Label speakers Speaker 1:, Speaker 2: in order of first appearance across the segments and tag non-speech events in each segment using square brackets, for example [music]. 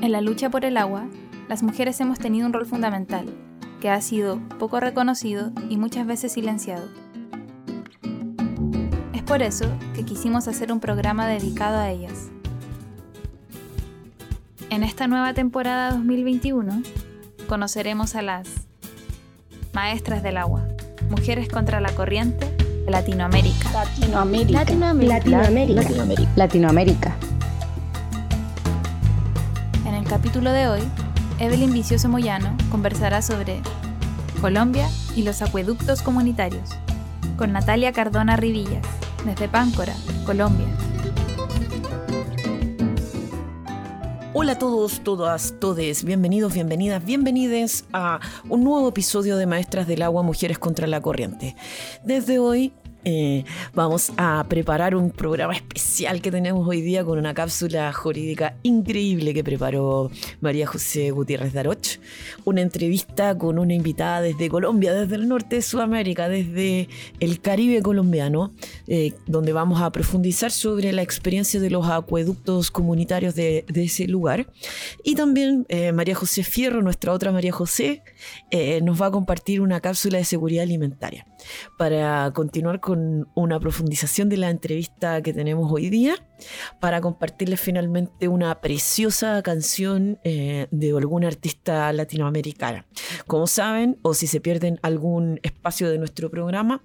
Speaker 1: En la lucha por el agua, las mujeres hemos tenido un rol fundamental, que ha sido poco reconocido y muchas veces silenciado. Es por eso que quisimos hacer un programa dedicado a ellas. En esta nueva temporada 2021 conoceremos a las maestras del agua, mujeres contra la corriente de Latinoamérica.
Speaker 2: Latinoamérica.
Speaker 3: Latinoamérica.
Speaker 2: Latinoamérica.
Speaker 3: Latinoamérica.
Speaker 1: Capítulo de hoy, Evelyn Vicioso Moyano conversará sobre Colombia y los acueductos comunitarios, con Natalia Cardona Rivillas, desde Páncora, Colombia.
Speaker 4: Hola a todos, todas, todes, bienvenidos, bienvenidas, bienvenides a un nuevo episodio de Maestras del Agua, Mujeres contra la Corriente. Desde hoy eh, vamos a preparar un programa especial que tenemos hoy día con una cápsula jurídica increíble que preparó María José Gutiérrez Daroch. Una entrevista con una invitada desde Colombia, desde el norte de Sudamérica, desde el Caribe colombiano, eh, donde vamos a profundizar sobre la experiencia de los acueductos comunitarios de, ese lugar. Y también eh, María José Fierro, nuestra otra María José, eh, nos va a compartir una cápsula de seguridad alimentaria para continuar con una profundización de la entrevista que tenemos hoy día, para compartirles finalmente una preciosa canción eh, de alguna artista latinoamericana. Como saben, o si se pierden algún espacio de nuestro programa,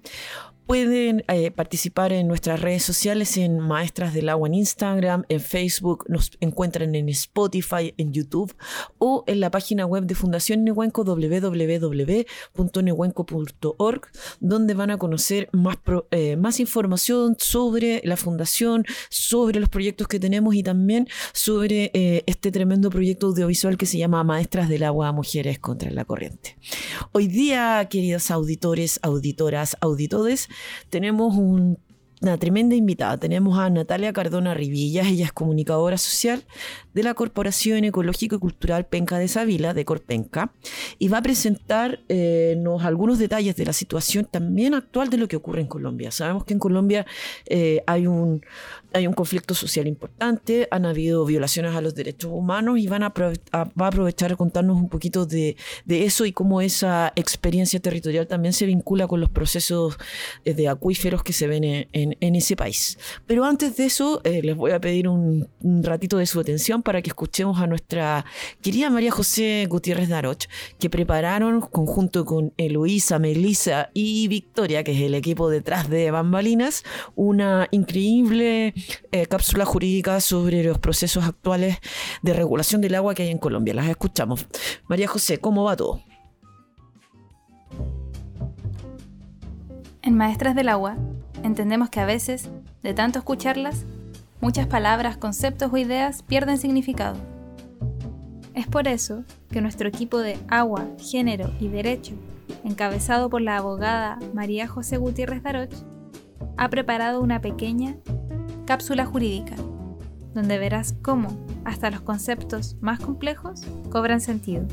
Speaker 4: Pueden eh, participar en nuestras redes sociales en Maestras del Agua en Instagram, en Facebook, nos encuentran en Spotify, en YouTube o en la página web de Fundación Nehuenco www.nehuenco.org donde van a conocer más, pro- eh, más información sobre la fundación, sobre los proyectos que tenemos y también sobre eh, este tremendo proyecto audiovisual que se llama Maestras del Agua Mujeres contra la Corriente. Hoy día, queridos auditores, auditoras, auditores, tenemos un- una tremenda invitada. Tenemos a Natalia Cardona Rivillas, ella es comunicadora social de la Corporación Ecológico y Cultural Penca de Savila, de Corpenca, y va a presentarnos algunos detalles de la situación también actual de lo que ocurre en Colombia. Sabemos que en Colombia eh, hay, un, hay un conflicto social importante, han habido violaciones a los derechos humanos y van a- va a aprovechar a contarnos un poquito de, de eso y cómo esa experiencia territorial también se vincula con los procesos eh, de acuíferos que se ven en, en- en ese país. Pero antes de eso, eh, les voy a pedir un, ratito de su atención para que escuchemos a nuestra querida María José Gutiérrez Daroch, que prepararon conjunto con Eloísa, Melissa y Victoria, que es el equipo detrás de Bambalinas, una increíble eh, cápsula jurídica sobre los procesos actuales de regulación del agua que hay en Colombia. Las escuchamos. María José, ¿cómo va todo?
Speaker 1: En Maestras del Agua, entendemos que a veces, de tanto escucharlas, muchas palabras, conceptos o ideas pierden significado. Es por eso que nuestro equipo de Agua, Género y Derecho, encabezado por la abogada María José Gutiérrez Daroch, ha preparado una pequeña cápsula jurídica, donde verás cómo hasta los conceptos más complejos cobran sentido.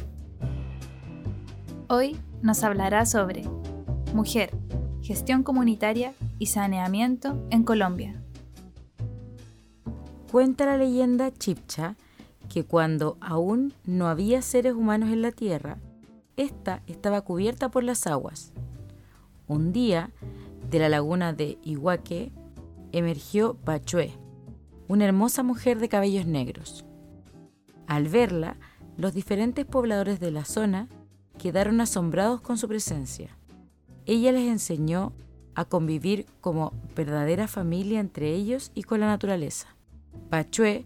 Speaker 1: Hoy nos hablará sobre mujer, gestión comunitaria y saneamiento en Colombia.
Speaker 5: Cuenta la leyenda chipcha que cuando aún no había seres humanos en la tierra, ésta estaba cubierta por las aguas. Un día, de la laguna de Iguaque, emergió Pachue, una hermosa mujer de cabellos negros. Al verla, los diferentes pobladores de la zona quedaron asombrados con su presencia. Ella les enseñó a convivir como verdadera familia entre ellos y con la naturaleza. Pachue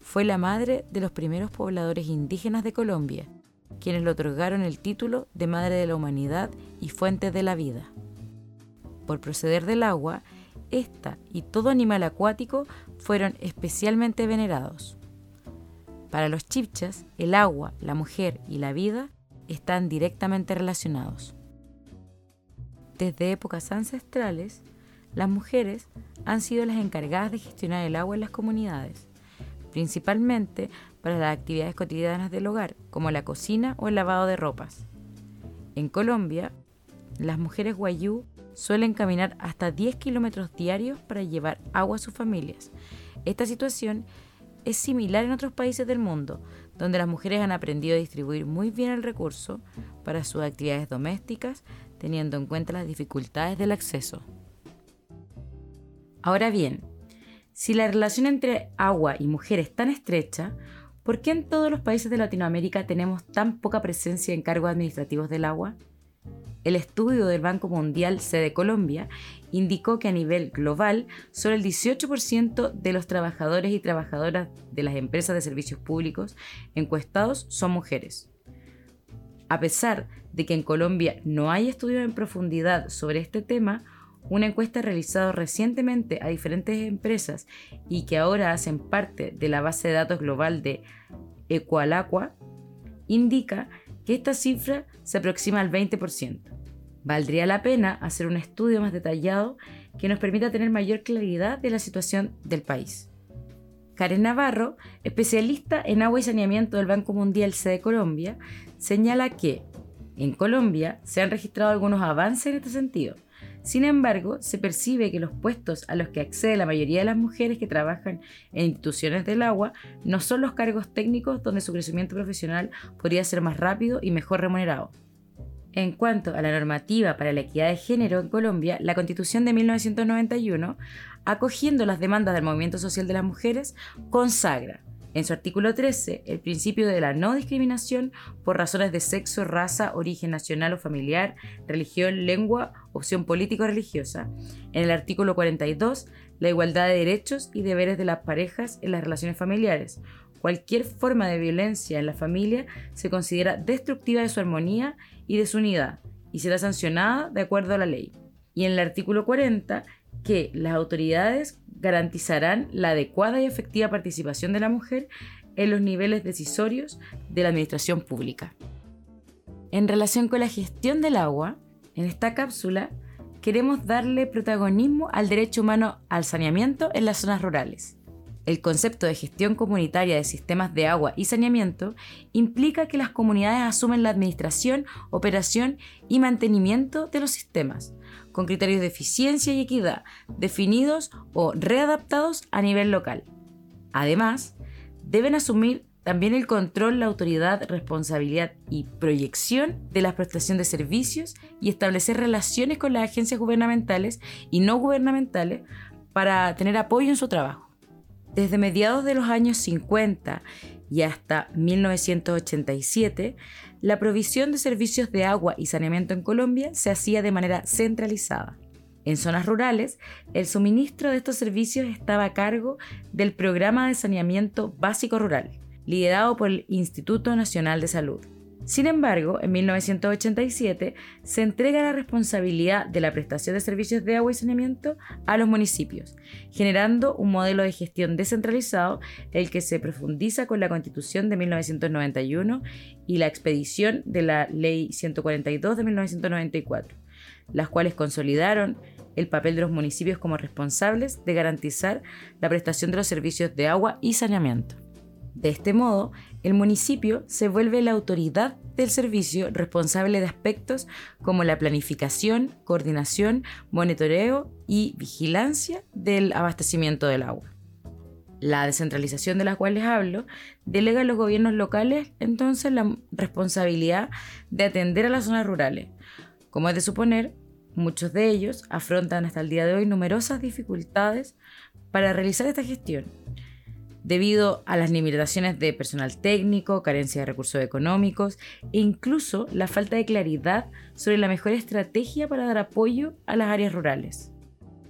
Speaker 5: fue la madre de los primeros pobladores indígenas de Colombia, quienes le otorgaron el título de Madre de la Humanidad y Fuente de la Vida. Por proceder del agua, esta y todo animal acuático fueron especialmente venerados. Para los chipchas, el agua, la mujer y la vida están directamente relacionados. Desde épocas ancestrales, las mujeres han sido las encargadas de gestionar el agua en las comunidades, principalmente para las actividades cotidianas del hogar, como la cocina o el lavado de ropas. En Colombia, las mujeres guayú suelen caminar hasta 10 kilómetros diarios para llevar agua a sus familias. Esta situación es similar en otros países del mundo, donde las mujeres han aprendido a distribuir muy bien el recurso para sus actividades domésticas, teniendo en cuenta las dificultades del acceso. Ahora bien, si la relación entre agua y mujer es tan estrecha, ¿por qué en todos los países de Latinoamérica tenemos tan poca presencia en cargos administrativos del agua? El estudio del Banco Mundial Sede Colombia indicó que a nivel global solo el 18% de los trabajadores y trabajadoras de las empresas de servicios públicos encuestados son mujeres. A pesar de que en Colombia no hay estudios en profundidad sobre este tema, una encuesta realizada recientemente a diferentes empresas y que ahora hacen parte de la base de datos global de Equalaqua indica que esta cifra se aproxima al 20%. Valdría la pena hacer un estudio más detallado que nos permita tener mayor claridad de la situación del país. Karen Navarro, especialista en agua y saneamiento del Banco Mundial C Colombia, señala que en Colombia se han registrado algunos avances en este sentido, sin embargo, se percibe que los puestos a los que accede la mayoría de las mujeres que trabajan en instituciones del agua no son los cargos técnicos donde su crecimiento profesional podría ser más rápido y mejor remunerado. En cuanto a la normativa para la equidad de género en Colombia, la Constitución de 1991, acogiendo las demandas del movimiento social de las mujeres, consagra en su artículo 13, el principio de la no discriminación por razones de sexo, raza, origen nacional o familiar, religión, lengua, opción política o religiosa. En el artículo 42, la igualdad de derechos y deberes de las parejas en las relaciones familiares. Cualquier forma de violencia en la familia se considera destructiva de su armonía y de su unidad y será sancionada de acuerdo a la ley. Y en el artículo 40, que las autoridades garantizarán la adecuada y efectiva participación de la mujer en los niveles decisorios de la administración pública. En relación con la gestión del agua, en esta cápsula queremos darle protagonismo al derecho humano al saneamiento en las zonas rurales. El concepto de gestión comunitaria de sistemas de agua y saneamiento implica que las comunidades asumen la administración, operación y mantenimiento de los sistemas, con criterios de eficiencia y equidad definidos o readaptados a nivel local. Además, deben asumir también el control, la autoridad, responsabilidad y proyección de la prestación de servicios y establecer relaciones con las agencias gubernamentales y no gubernamentales para tener apoyo en su trabajo. Desde mediados de los años 50 y hasta 1987, la provisión de servicios de agua y saneamiento en Colombia se hacía de manera centralizada. En zonas rurales, el suministro de estos servicios estaba a cargo del Programa de Saneamiento Básico Rural, liderado por el Instituto Nacional de Salud. Sin embargo, en 1987 se entrega la responsabilidad de la prestación de servicios de agua y saneamiento a los municipios, generando un modelo de gestión descentralizado, el que se profundiza con la Constitución de 1991 y la expedición de la Ley 142 de 1994, las cuales consolidaron el papel de los municipios como responsables de garantizar la prestación de los servicios de agua y saneamiento. De este modo, el municipio se vuelve la autoridad del servicio responsable de aspectos como la planificación, coordinación, monitoreo y vigilancia del abastecimiento del agua. La descentralización de la cual les hablo delega a los gobiernos locales entonces la responsabilidad de atender a las zonas rurales. Como es de suponer, muchos de ellos afrontan hasta el día de hoy numerosas dificultades para realizar esta gestión debido a las limitaciones de personal técnico, carencia de recursos económicos e incluso la falta de claridad sobre la mejor estrategia para dar apoyo a las áreas rurales.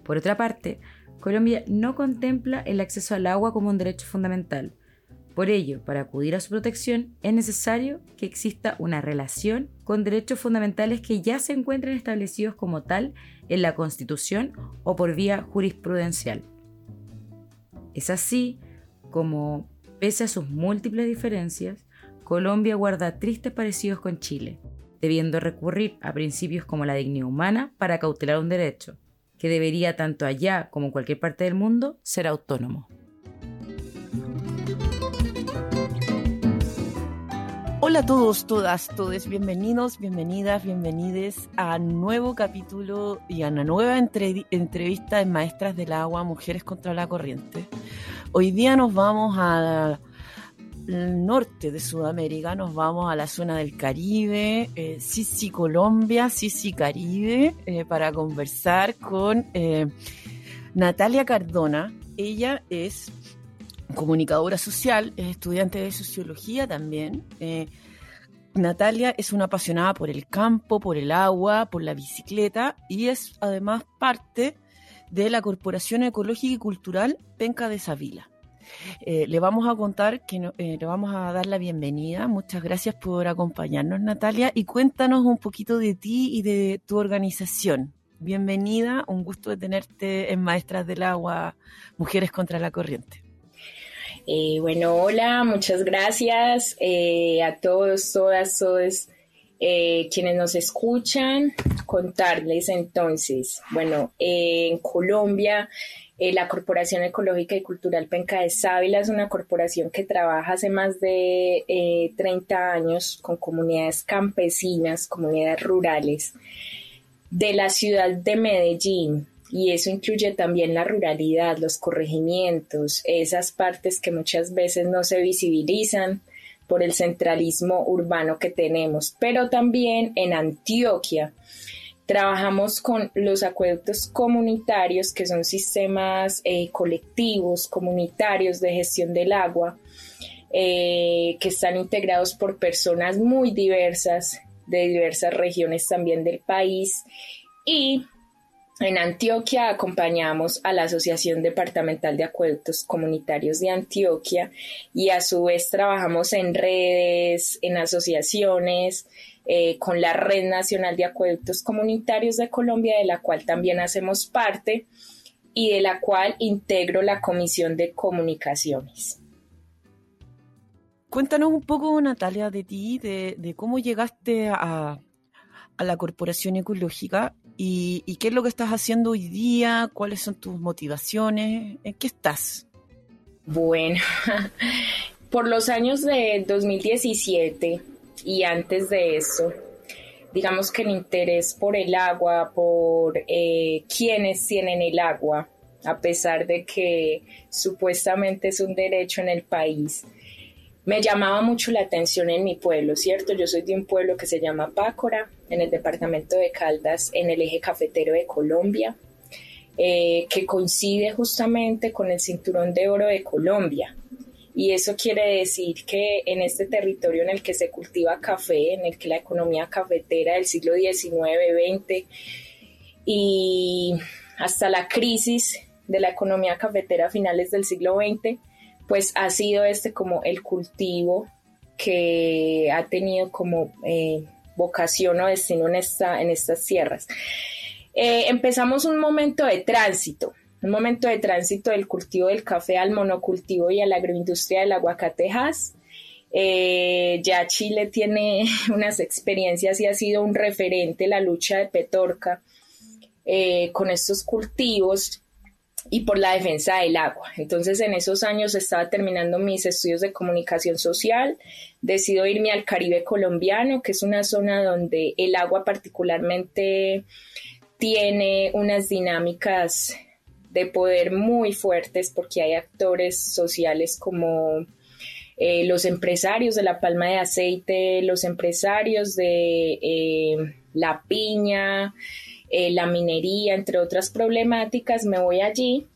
Speaker 5: Por otra parte, Colombia no contempla el acceso al agua como un derecho fundamental. Por ello, para acudir a su protección es necesario que exista una relación con derechos fundamentales que ya se encuentren establecidos como tal en la Constitución o por vía jurisprudencial. Es así como, pese a sus múltiples diferencias, Colombia guarda tristes parecidos con Chile, debiendo recurrir a principios como la dignidad humana para cautelar un derecho, que debería tanto allá como en cualquier parte del mundo ser autónomo.
Speaker 4: Hola a todos, todas, todos, bienvenidos, bienvenidas, bienvenides a nuevo capítulo y a una nueva entrevista de Maestras del Agua, Mujeres contra la Corriente Hoy día nos vamos al norte de Sudamérica, nos vamos a la zona del Caribe, eh, Sisi Colombia, Sisi Caribe, eh, para conversar con eh, Natalia Cardona. Ella es comunicadora social, es estudiante de sociología también. Eh, Natalia es una apasionada por el campo, por el agua, por la bicicleta y es además parte de la Corporación Ecológica y Cultural Penca de Savila. Eh, le vamos a contar que eh, le vamos a dar la bienvenida. Muchas gracias por acompañarnos, Natalia, y cuéntanos un poquito de ti y de tu organización. Bienvenida, un gusto de tenerte en Maestras del Agua, Mujeres contra la Corriente.
Speaker 2: Eh, bueno, hola, muchas gracias a todos, todas, todos eh, quienes nos escuchan. Contarles entonces, bueno, en Colombia, la Corporación Ecológica y Cultural Penca de Sávila es una corporación que trabaja hace más de 30 años con comunidades campesinas, comunidades rurales de la ciudad de Medellín, y eso incluye también la ruralidad, los corregimientos, esas partes que muchas veces no se visibilizan por el centralismo urbano que tenemos, pero también en Antioquia. Trabajamos con los acueductos comunitarios, que son sistemas eh, colectivos, comunitarios de gestión del agua, eh, que están integrados por personas muy diversas, de diversas regiones también del país. Y en Antioquia acompañamos a la Asociación Departamental de Acueductos Comunitarios de Antioquia y a su vez trabajamos en redes, en asociaciones, eh, con la Red Nacional de Acueductos Comunitarios de Colombia, de la cual también hacemos parte y de la cual integro la Comisión de Comunicaciones.
Speaker 4: Cuéntanos un poco, Natalia, de ti, de, cómo llegaste a, a la Corporación Ecológica ¿Y, qué es lo que estás haciendo hoy día? ¿Cuáles son tus motivaciones? ¿En qué estás?
Speaker 2: Bueno, [laughs] por los años de 2017 y antes de eso, digamos que el interés por el agua, por eh, quienes tienen el agua, a pesar de que supuestamente es un derecho en el país, me llamaba mucho la atención en mi pueblo, ¿cierto? Yo soy de un pueblo que se llama Pácora, en el departamento de Caldas, en el eje cafetero de Colombia, eh, que coincide justamente con el cinturón de oro de Colombia. Y eso quiere decir que en este territorio en el que se cultiva café, en el que la economía cafetera del siglo XIX, XX y hasta la crisis de la economía cafetera a finales del siglo XX, pues ha sido este como el cultivo que ha tenido como eh, vocación o destino en, esta, en estas tierras. Eh, empezamos un momento de tránsito, un momento de tránsito del cultivo del café al monocultivo y a la agroindustria del aguacatejas. Eh, ya Chile tiene [laughs] unas experiencias y ha sido un referente la lucha de Petorca con estos cultivos y por la defensa del agua. Entonces en esos años estaba terminando mis estudios de comunicación social, decido irme al Caribe colombiano, que es una zona donde el agua particularmente tiene unas dinámicas de poder muy fuertes porque hay actores sociales como eh, los empresarios de la palma de aceite, los empresarios de eh, la piña, eh, la minería, entre otras problemáticas, me voy allí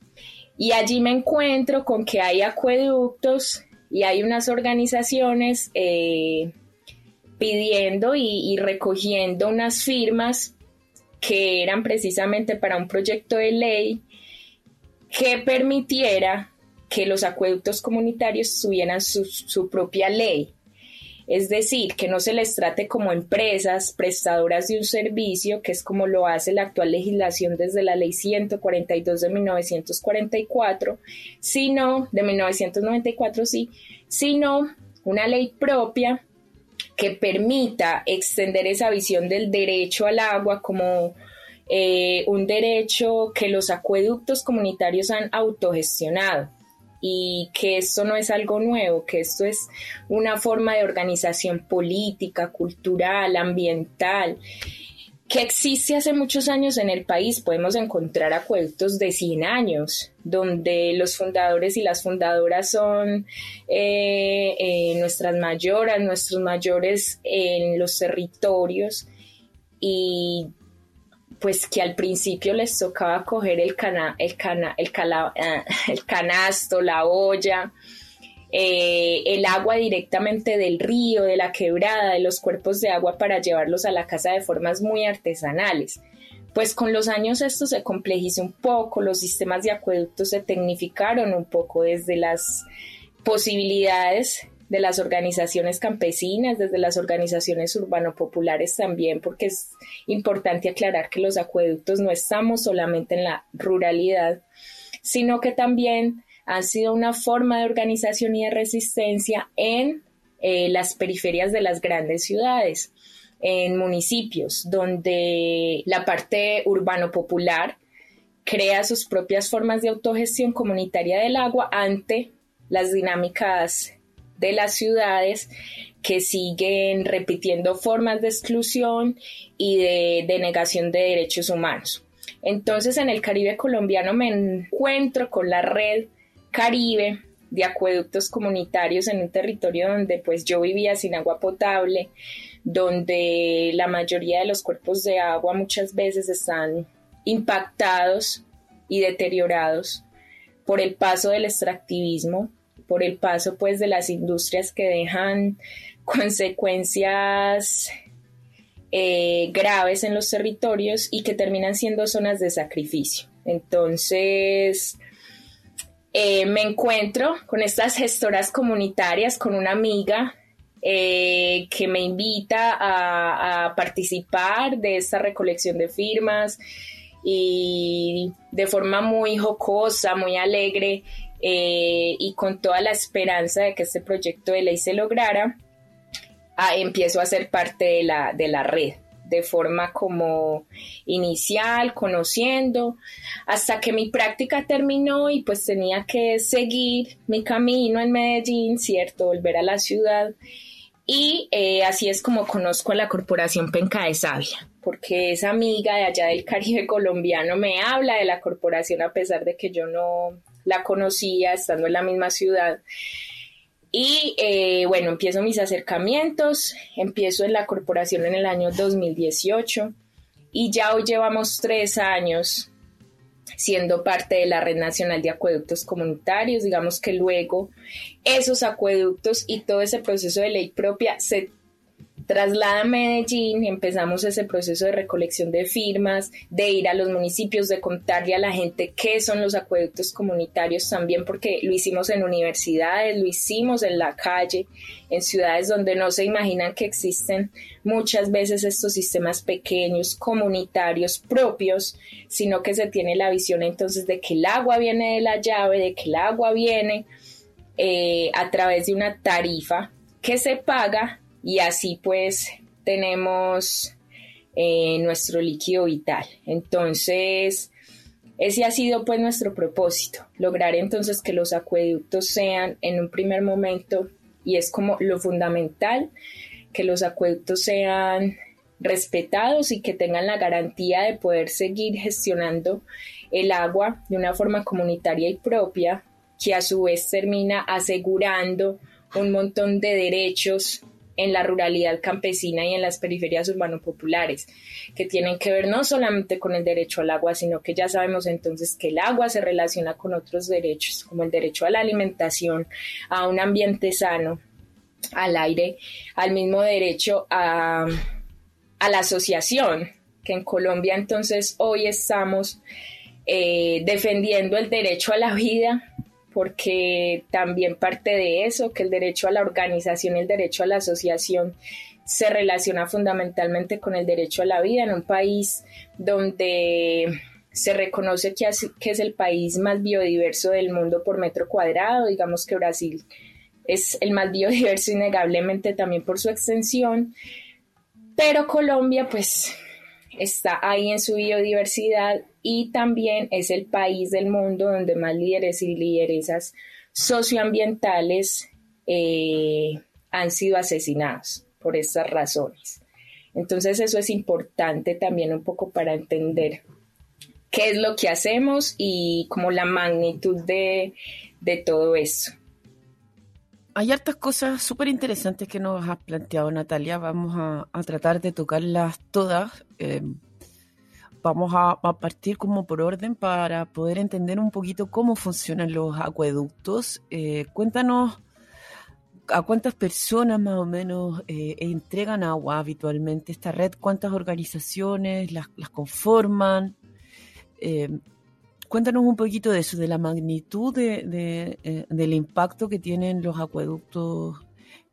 Speaker 2: y allí me encuentro con que hay acueductos y hay unas organizaciones eh, pidiendo y, recogiendo unas firmas que eran precisamente para un proyecto de ley que permitiera que los acueductos comunitarios tuvieran su propia ley. Es decir, que no se les trate como empresas prestadoras de un servicio, que es como lo hace la actual legislación desde la ley 142 de 1944, sino, de 1994 sí, sino una ley propia que permita extender esa visión del derecho al agua como eh, un derecho que los acueductos comunitarios han autogestionado y que esto no es algo nuevo, que esto es una forma de organización política, cultural, ambiental que existe hace muchos años en el país. Podemos encontrar acueductos de 100 años, donde los fundadores y las fundadoras son eh, eh, nuestras mayoras, nuestros mayores en los territorios y pues que al principio les tocaba coger el, cana, el, cana, el, ah, [laughs] el canasto, la olla, eh, el agua directamente del río, de la quebrada, de los cuerpos de agua para llevarlos a la casa de formas muy artesanales. Pues con los años esto se complejizó un poco, los sistemas de acueductos se tecnificaron un poco desde las posibilidades de las organizaciones campesinas, desde las organizaciones urbano-populares también, porque es importante aclarar que los acueductos no estamos solamente en la ruralidad, sino que también han sido una forma de organización y de resistencia en eh, las periferias de las grandes ciudades, en municipios donde la parte urbano-popular crea sus propias formas de autogestión comunitaria del agua ante las dinámicas de las ciudades que siguen repitiendo formas de exclusión y de, negación de derechos humanos. Entonces en el Caribe colombiano me encuentro con la red Caribe de acueductos comunitarios en un territorio donde pues yo vivía sin agua potable, donde la mayoría de los cuerpos de agua muchas veces están impactados y deteriorados por el paso del extractivismo, por el paso pues de las industrias que dejan consecuencias eh, graves en los territorios y que terminan siendo zonas de sacrificio. Entonces, eh, me encuentro con estas gestoras comunitarias, con una amiga eh, que me invita a, participar de esta recolección de firmas y de forma muy jocosa, muy alegre, eh, y con toda la esperanza de que este proyecto de ley se lograra, ah, empiezo a ser parte de la, de la red de forma como inicial, conociendo, hasta que mi práctica terminó y pues tenía que seguir mi camino en Medellín, ¿cierto? Volver a la ciudad. Y eh, así es como conozco a la Corporación Penca de Sabia, porque esa amiga de allá del Caribe [laughs] colombiano me habla de la corporación a pesar de que yo no la conocía estando en la misma ciudad. Y eh, bueno, empiezo mis acercamientos, empiezo en la corporación en el año 2018 y ya hoy llevamos tres años siendo parte de la Red Nacional de Acueductos Comunitarios. Digamos que luego esos acueductos y todo ese proceso de ley propia se traslada a Medellín, empezamos ese proceso de recolección de firmas, de ir a los municipios, de contarle a la gente qué son los acueductos comunitarios también, porque lo hicimos en universidades, lo hicimos en la calle, en ciudades donde no se imaginan que existen muchas veces estos sistemas pequeños, comunitarios, propios, sino que se tiene la visión entonces de que el agua viene de la llave, de que el agua viene eh, a través de una tarifa que se paga y así pues tenemos eh, nuestro líquido vital. Entonces, ese ha sido pues nuestro propósito, lograr entonces que los acueductos sean en un primer momento, y es como lo fundamental, que los acueductos sean respetados y que tengan la garantía de poder seguir gestionando el agua de una forma comunitaria y propia, que a su vez termina asegurando un montón de derechos en la ruralidad campesina y en las periferias urbano-populares, que tienen que ver no solamente con el derecho al agua, sino que ya sabemos entonces que el agua se relaciona con otros derechos, como el derecho a la alimentación, a un ambiente sano, al aire, al mismo derecho a, a la asociación, que en Colombia entonces hoy estamos eh, defendiendo el derecho a la vida porque también parte de eso, que el derecho a la organización y el derecho a la asociación se relaciona fundamentalmente con el derecho a la vida en un país donde se reconoce que, es el país más biodiverso del mundo por metro cuadrado, digamos que Brasil es el más [laughs] biodiverso innegablemente también por su extensión, pero Colombia pues está ahí en su biodiversidad y también es el país del mundo donde más líderes y lideresas socioambientales eh, han sido asesinados por estas razones. Entonces eso es importante también un poco para entender qué es lo que hacemos y como la magnitud de, todo eso.
Speaker 4: Hay hartas cosas súper interesantes que nos has planteado, Natalia. Vamos a, tratar de tocarlas todas. Eh, vamos a, partir como por orden para poder entender un poquito cómo funcionan los acueductos. Eh, cuéntanos ¿A cuántas personas más o menos eh, entregan agua habitualmente esta red? ¿Cuántas organizaciones las, conforman? Cuéntanos un poquito de eso, de la magnitud de, eh, del impacto que tienen los acueductos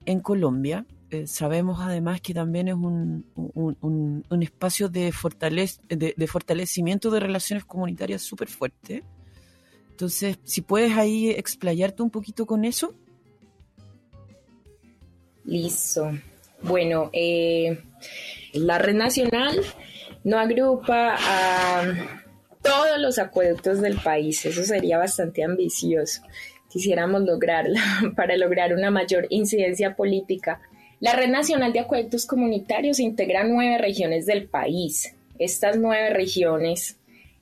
Speaker 4: en Colombia. sabemos además que también es un, un, espacio de, de, fortalecimiento de relaciones comunitarias súper fuerte. Entonces, si puedes ahí explayarte un poquito con eso.
Speaker 2: Listo. Bueno, eh, la red nacional no agrupa a todos los acueductos del país. Eso sería bastante ambicioso. Quisiéramos lograrla [laughs] para lograr una mayor incidencia política. La Red Nacional de Acueductos Comunitarios integra nueve regiones del país. Estas nueve regiones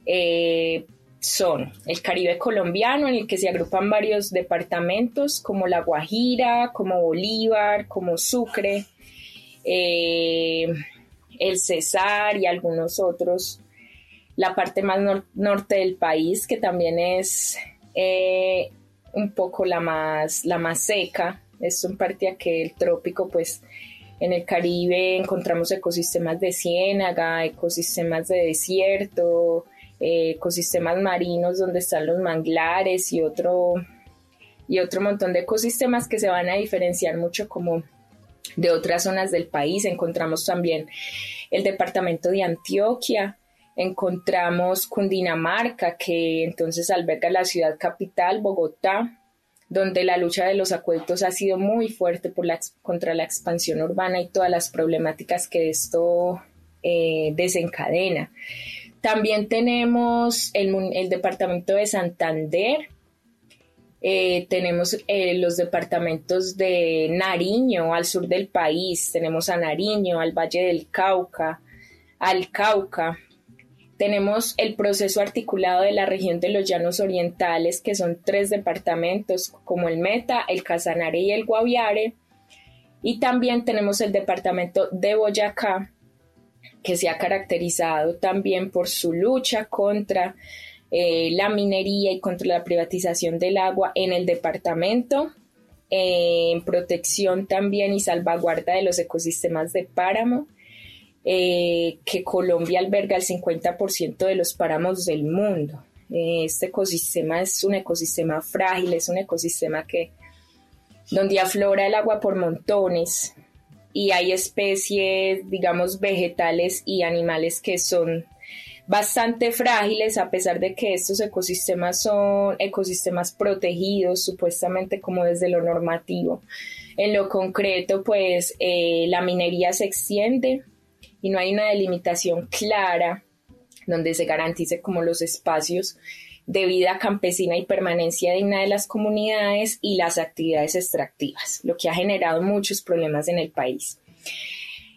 Speaker 2: eh, son el Caribe colombiano, en el que se agrupan varios departamentos como La Guajira, como Bolívar, como Sucre, eh, el Cesar y algunos otros. La parte más norte del país, que también es eh, un poco la más, la más seca, es un parte que el trópico, pues en el Caribe encontramos ecosistemas de ciénaga, ecosistemas de desierto, eh, ecosistemas marinos donde están los manglares y otro, y otro montón de ecosistemas que se van a diferenciar mucho como de otras zonas del país. Encontramos también el departamento de Antioquia, encontramos Cundinamarca, que entonces alberga la ciudad capital, Bogotá, donde la lucha de los acueductos ha sido muy fuerte por la, contra la expansión urbana y todas las problemáticas que esto eh, desencadena. También tenemos el, departamento de Santander, eh, tenemos eh, los departamentos de Nariño al sur del país, tenemos a Nariño, al Valle del Cauca, al Cauca. Tenemos el proceso articulado de la región de los Llanos Orientales, que son tres departamentos como el Meta, el Casanare y el Guaviare. Y también tenemos el departamento de Boyacá, que se ha caracterizado también por su lucha contra eh, la minería y contra la privatización del agua en el departamento, en protección también y salvaguarda de los ecosistemas de páramo, eh, que Colombia alberga el 50% de los páramos del mundo. este ecosistema es un ecosistema frágil, es un ecosistema que donde aflora el agua por montones, y hay especies, digamos, vegetales y animales que son bastante frágiles a pesar de que estos ecosistemas son ecosistemas protegidos supuestamente como desde lo normativo. En lo concreto, pues eh, la minería se extiende y no hay una delimitación clara donde se garantice como los espacios de vida campesina y permanencia digna de las comunidades y las actividades extractivas, lo que ha generado muchos problemas en el país.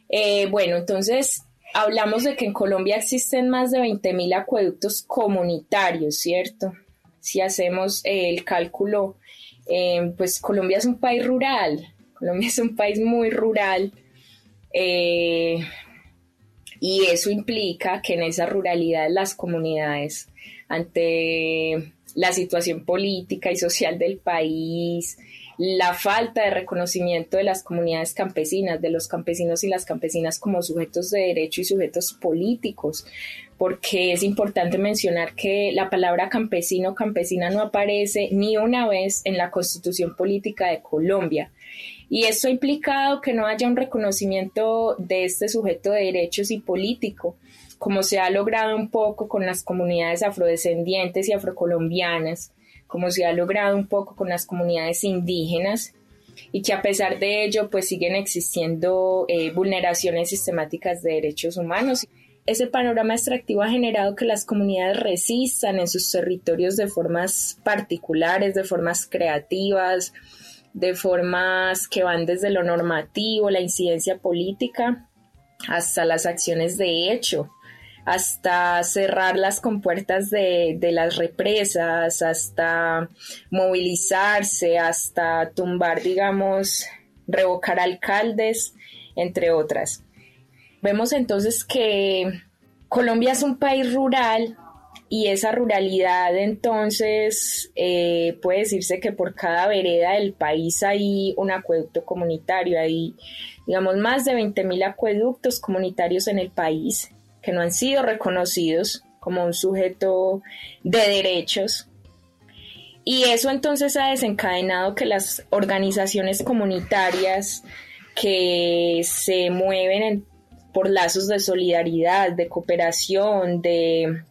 Speaker 2: Eh, bueno, entonces hablamos de que en Colombia existen más de 20.000 acueductos comunitarios, ¿cierto? Si hacemos el cálculo, eh, pues Colombia es un país rural, Colombia es un país muy rural. Eh, y eso implica que en esa ruralidad las comunidades ante la situación política y social del país, la falta de reconocimiento de las comunidades campesinas, de los campesinos y las campesinas como sujetos de derecho y sujetos políticos, porque es importante mencionar que la palabra campesino campesina no aparece ni una vez en la constitución política de Colombia. Y esto ha implicado que no haya un reconocimiento de este sujeto de derechos y político, como se ha logrado un poco con las comunidades afrodescendientes y afrocolombianas, como se ha logrado un poco con las comunidades indígenas y que a pesar de ello pues siguen existiendo eh, vulneraciones sistemáticas de derechos humanos. Ese panorama extractivo ha generado que las comunidades resistan en sus territorios de formas particulares, de formas creativas, de formas que van desde lo normativo, la incidencia política hasta las acciones de hecho, hasta cerrar las compuertas de, de las represas, hasta movilizarse, hasta tumbar, digamos, revocar alcaldes, entre otras. Vemos entonces que Colombia es un país rural y esa ruralidad entonces eh, puede decirse que por cada vereda del país hay un acueducto comunitario, hay digamos más de 20.000 acueductos comunitarios en el país que no han sido reconocidos como un sujeto de derechos. Y eso entonces ha desencadenado que las organizaciones comunitarias que se mueven por lazos de solidaridad, de cooperación, de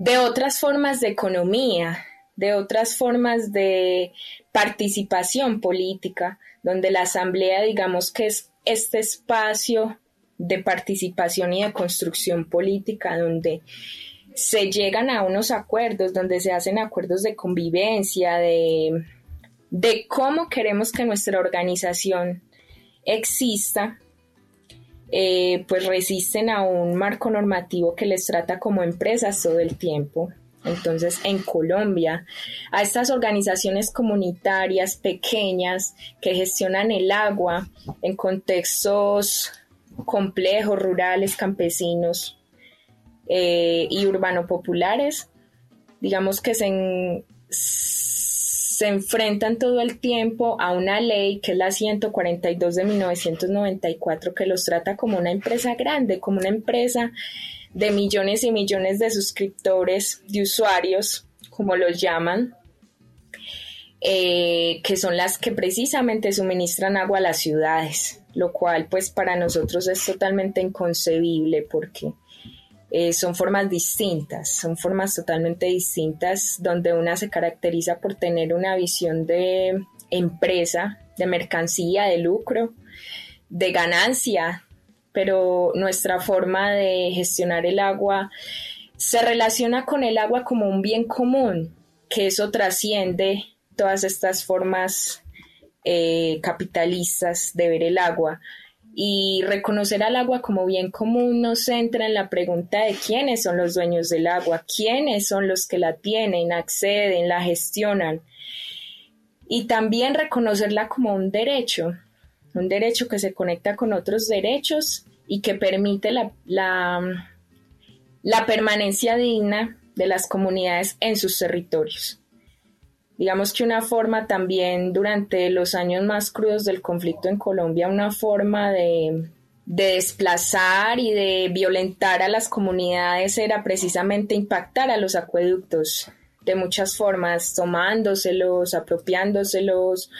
Speaker 2: de otras formas de economía, de otras formas de participación política, donde la asamblea, digamos que es este espacio de participación y de construcción política, donde se llegan a unos acuerdos, donde se hacen acuerdos de convivencia, de, de cómo queremos que nuestra organización exista eh, pues resisten a un marco normativo que les trata como empresas todo el tiempo. Entonces, en Colombia, a estas organizaciones comunitarias pequeñas que gestionan el agua en contextos complejos, rurales, campesinos eh, y urbano populares, digamos que se, se enfrentan todo el tiempo a una ley que es la 142 de 1994 que los trata como una empresa grande, como una empresa de millones y millones de suscriptores, de usuarios, como los llaman, eh, que son las que precisamente suministran agua a las ciudades, lo cual pues para nosotros es totalmente inconcebible porque eh, son formas distintas, son formas totalmente distintas donde una se caracteriza por tener una visión de empresa, de mercancía, de lucro, de ganancia, pero nuestra forma de gestionar el agua se relaciona con el agua como un bien común, que eso trasciende todas estas formas eh, capitalistas de ver el agua y reconocer al agua como bien común nos centra en la pregunta de quiénes son los dueños del agua, quiénes son los que la tienen, acceden, la gestionan. Y también reconocerla como un derecho, un derecho que se conecta con otros derechos y que permite la, la, la permanencia digna de las comunidades en sus territorios digamos que una forma también durante los años más crudos del conflicto en Colombia, una forma de, desplazar y de violentar a las comunidades era precisamente impactar a los acueductos de muchas formas, tomándoselos, apropiándoselos.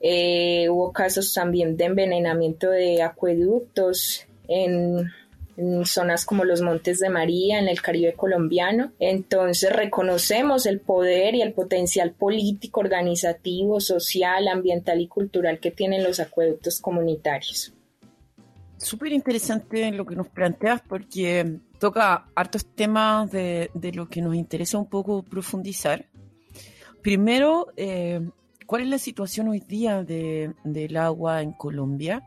Speaker 2: Eh, hubo casos también de envenenamiento de acueductos en en zonas como los Montes de María, en el Caribe colombiano. Entonces reconocemos el poder y el potencial político, organizativo, social, ambiental y cultural que tienen los acueductos comunitarios.
Speaker 4: Súper interesante lo que nos planteas porque toca hartos temas de, lo que nos interesa un poco profundizar. Primero, eh, ¿cuál es la situación hoy día del agua en Colombia?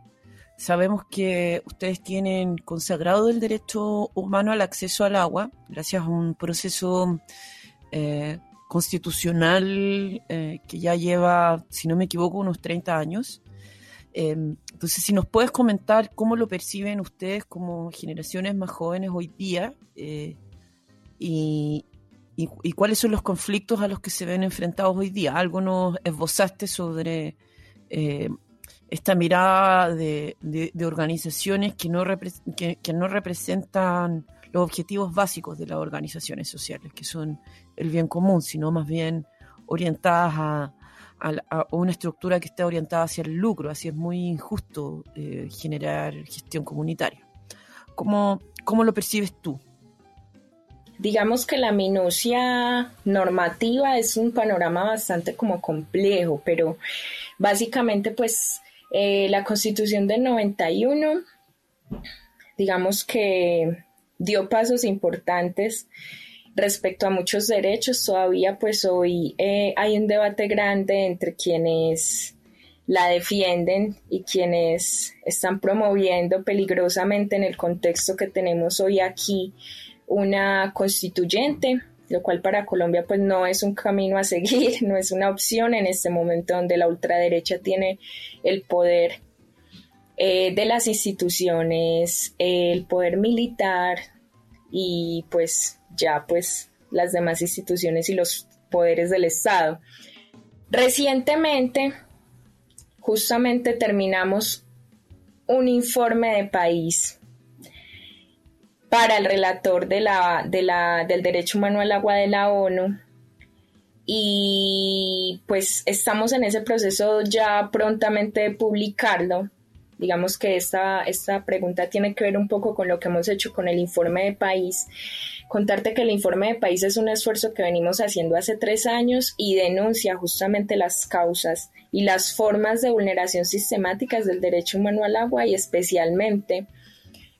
Speaker 4: Sabemos que ustedes tienen consagrado el derecho humano al acceso al agua gracias a un proceso eh, constitucional eh, que ya lleva, si no me equivoco, unos 30 años. Em, entonces, si nos puedes comentar cómo lo perciben ustedes como generaciones más jóvenes hoy día eh, y, y, cuáles son los conflictos a los que se ven enfrentados hoy día. Algo nos esbozaste sobre esta mirada de, organizaciones que no, que, no representan los objetivos básicos de las organizaciones sociales, que son el bien común, sino más bien orientadas a, una estructura que esté orientada hacia el lucro. Así es muy injusto eh, generar gestión comunitaria. ¿Cómo, ¿Cómo lo percibes tú?
Speaker 2: digamos que la minucia normativa es un panorama bastante como complejo, pero básicamente pues eh, la constitución del 91, digamos que dio pasos importantes respecto a muchos derechos. Todavía pues hoy eh, hay un debate grande entre quienes la defienden y quienes están promoviendo peligrosamente en el contexto que tenemos hoy aquí una constituyente, lo cual para Colombia pues no es un camino a seguir, [laughs] no es una opción en este momento donde la ultraderecha tiene el poder eh, de las instituciones, el poder militar y pues ya pues las demás instituciones y los poderes del Estado. Recientemente, justamente terminamos un informe de país para el relator de la, del derecho humano al agua de la ONU. Y pues estamos en ese proceso ya prontamente de publicarlo. Digamos que esta, esta pregunta tiene que ver un poco con lo que hemos hecho con el informe de país contarte que el informe de país es un esfuerzo que venimos haciendo hace tres años y denuncia justamente las causas y las formas de vulneración sistemáticas del derecho humano al agua y especialmente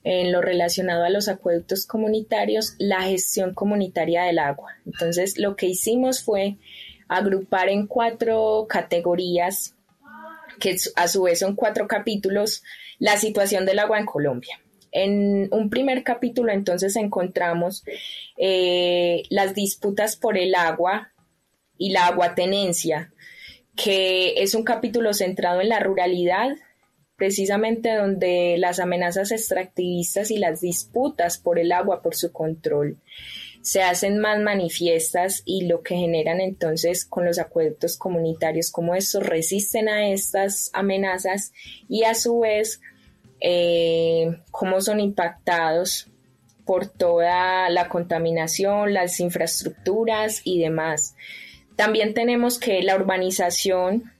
Speaker 2: en lo relacionado a los acueductos comunitarios, la gestión comunitaria del agua. Entonces, lo que hicimos fue agrupar en cuatro categorías, que a su vez son cuatro capítulos, la situación del agua en Colombia. En un primer capítulo entonces encontramos eh, las disputas por el agua y la aguatenencia, que es un capítulo centrado en la ruralidad, precisamente donde las amenazas extractivistas y las disputas por el agua, por su control, se hacen más manifiestas y lo que generan entonces con los acueductos comunitarios, como estos resisten a estas amenazas y a su vez eh, cómo son impactados por toda la contaminación, las infraestructuras y demás. También tenemos que la urbanización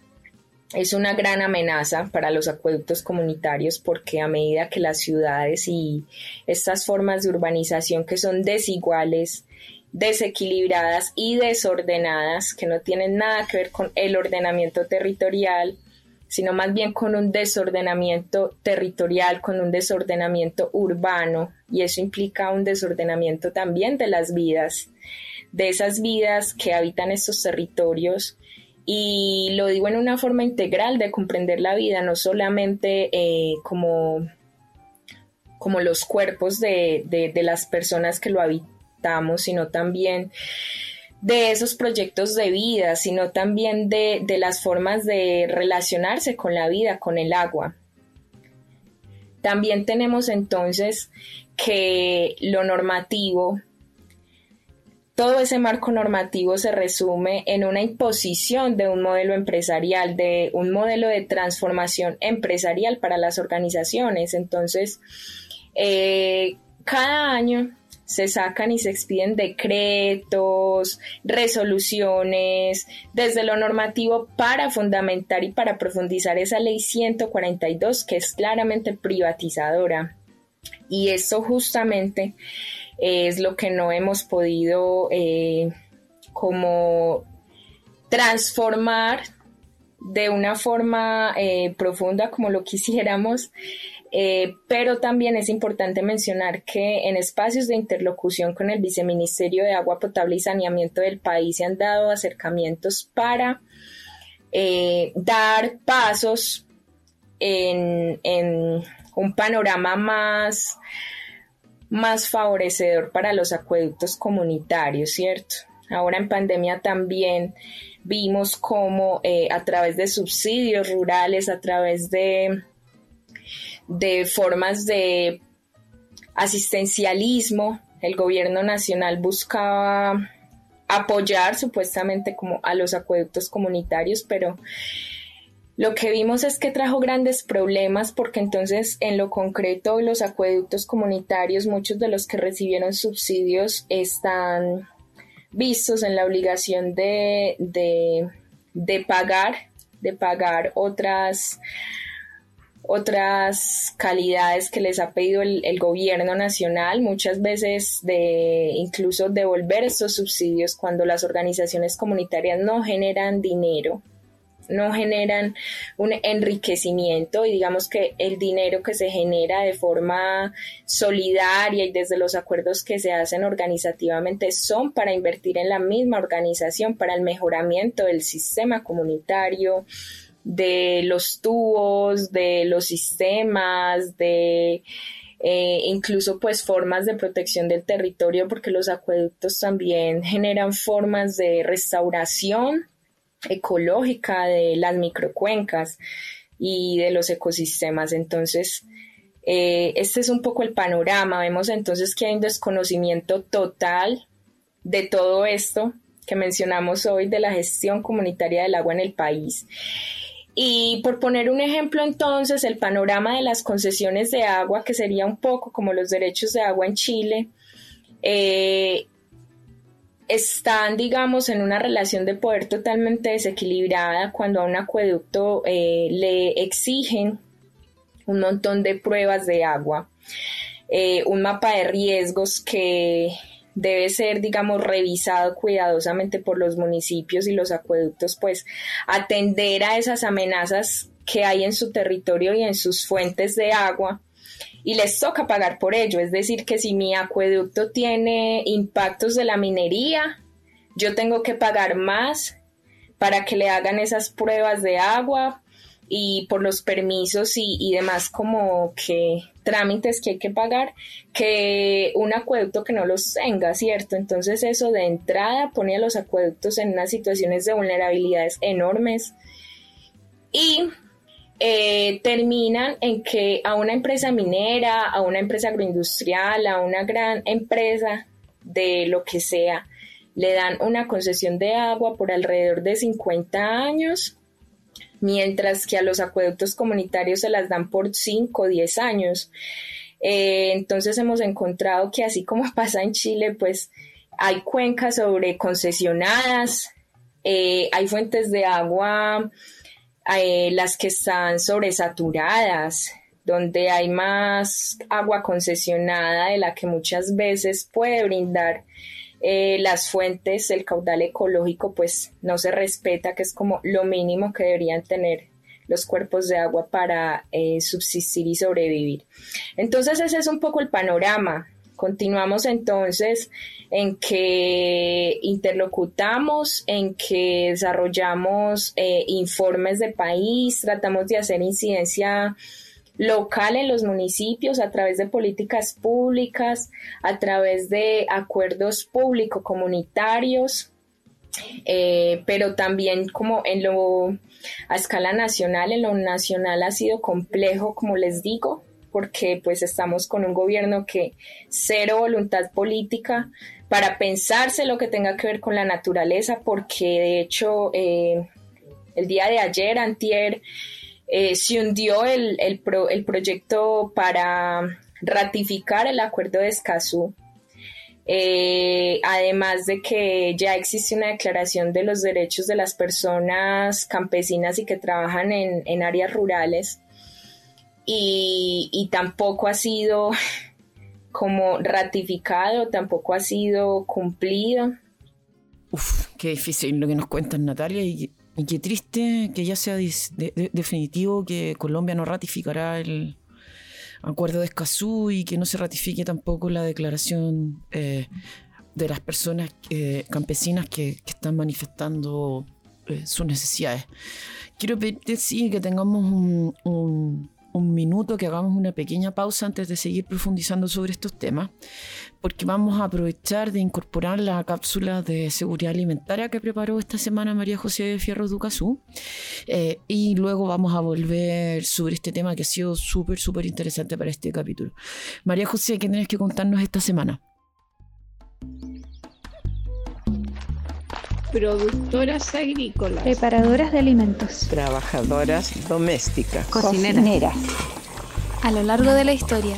Speaker 2: es una gran amenaza para los acueductos comunitarios porque a medida que las ciudades y estas formas de urbanización que son desiguales, desequilibradas y desordenadas, que no tienen nada que ver con el ordenamiento territorial, sino más bien con un desordenamiento territorial, con un desordenamiento urbano, y eso implica un desordenamiento también de las vidas, de esas vidas que habitan estos territorios. Y lo digo en una forma integral de comprender la vida, no solamente eh, como, como los cuerpos de, de las personas que lo habitamos, sino también de esos proyectos de vida, sino también de, las formas de relacionarse con la vida, con el agua. También tenemos entonces que lo normativo, todo ese marco normativo se resume en una imposición de un modelo empresarial, de un modelo de transformación empresarial para las organizaciones. Entonces, eh, cada año se sacan y se expiden decretos, resoluciones, desde lo normativo para fundamentar y para profundizar esa ley 142 que es claramente privatizadora. Y eso justamente es lo que no hemos podido eh, como transformar de una forma eh, profunda como lo [laughs] quisiéramos. Eh, pero también es importante mencionar que en espacios de interlocución con el Viceministerio de Agua Potable y Saneamiento del país se han dado acercamientos para dar pasos en, un panorama más, más favorecedor para los acueductos comunitarios, ¿cierto? Ahora en pandemia también vimos cómo eh, a través de subsidios rurales, a través de de formas de asistencialismo. El gobierno nacional buscaba apoyar supuestamente como a los acueductos comunitarios, pero lo que vimos es que trajo grandes problemas porque entonces en lo concreto los acueductos comunitarios, muchos de los que recibieron subsidios están vistos en la obligación de, de, de pagar, de pagar otras otras calidades que les ha pedido el, gobierno nacional, muchas veces de incluso devolver estos subsidios cuando las organizaciones comunitarias no generan dinero, no generan un enriquecimiento y digamos que el dinero que se genera de forma solidaria y desde los acuerdos que se hacen organizativamente son para invertir en la misma organización, para el mejoramiento del sistema comunitario, de los tubos, de los sistemas, de eh, incluso pues formas de protección del territorio, porque los acueductos también generan formas de restauración ecológica de las microcuencas y de los ecosistemas. Entonces, eh, este es un poco el panorama. Vemos entonces que hay un desconocimiento total de todo esto que mencionamos hoy de la gestión comunitaria del agua en el país. Y por poner un ejemplo entonces, el panorama de las concesiones de agua, que sería un poco como los derechos de agua en Chile, eh, están, digamos, en una relación de poder totalmente desequilibrada cuando a un acueducto eh, le exigen un montón de pruebas de agua, eh, un mapa de riesgos que debe ser, digamos, revisado cuidadosamente por los municipios y los acueductos, pues atender a esas amenazas que hay en su territorio y en sus fuentes de agua y les toca pagar por ello. Es decir, que si mi acueducto tiene impactos de la minería, yo tengo que pagar más para que le hagan esas pruebas de agua y por los permisos y, y demás como que trámites que hay que pagar que un acueducto que no los tenga, ¿cierto? Entonces eso de entrada pone a los acueductos en unas situaciones de vulnerabilidades enormes y eh, terminan en que a una empresa minera, a una empresa agroindustrial, a una gran empresa de lo que sea, le dan una concesión de agua por alrededor de 50 años mientras que a los acueductos comunitarios se las dan por 5 o 10 años. Eh, entonces hemos encontrado que así como [laughs] pasa en Chile, pues hay cuencas sobre concesionadas, eh, hay fuentes de agua, eh, las que están sobresaturadas, donde hay más agua concesionada de la que muchas veces puede brindar eh, las fuentes, el caudal ecológico, pues no se respeta, que es como lo mínimo que deberían tener los cuerpos de agua para eh, subsistir y sobrevivir. Entonces ese es un poco el panorama. Continuamos entonces en que interlocutamos, en que desarrollamos eh, informes de país, tratamos de hacer incidencia local en los municipios a través de políticas públicas, a través de acuerdos público-comunitarios, eh, pero también como en lo a escala nacional, en lo nacional ha sido complejo, como les digo, porque pues estamos con un gobierno que cero voluntad política para pensarse lo que tenga que ver con la naturaleza, porque de hecho eh, el día de ayer, antier, eh, se hundió el, proyecto para ratificar el acuerdo de Escazú. Eh, además de que ya existe una declaración de los derechos de las personas campesinas y que trabajan en, áreas rurales y, tampoco ha sido [laughs] como ratificado, tampoco ha sido cumplido.
Speaker 4: Uf, qué difícil lo que nos cuentan Natalia y y qué triste que ya sea definitivo que Colombia no ratificará el acuerdo de Escazú y que no se ratifique tampoco la declaración eh, de las personas eh, campesinas que, están manifestando eh, sus necesidades. Quiero pedirte sí que tengamos un un minuto, que hagamos una pequeña pausa antes de seguir profundizando sobre estos temas, porque vamos a aprovechar de incorporar la cápsula de seguridad alimentaria que preparó esta semana María José Fierro Ducasú, eh, y luego vamos a volver sobre este tema que ha sido súper, súper interesante para este capítulo. María José, ¿qué tienes que contarnos esta semana?
Speaker 3: Productoras agrícolas,
Speaker 1: preparadoras de alimentos,
Speaker 3: trabajadoras domésticas,
Speaker 1: cocineras. A lo largo de la historia,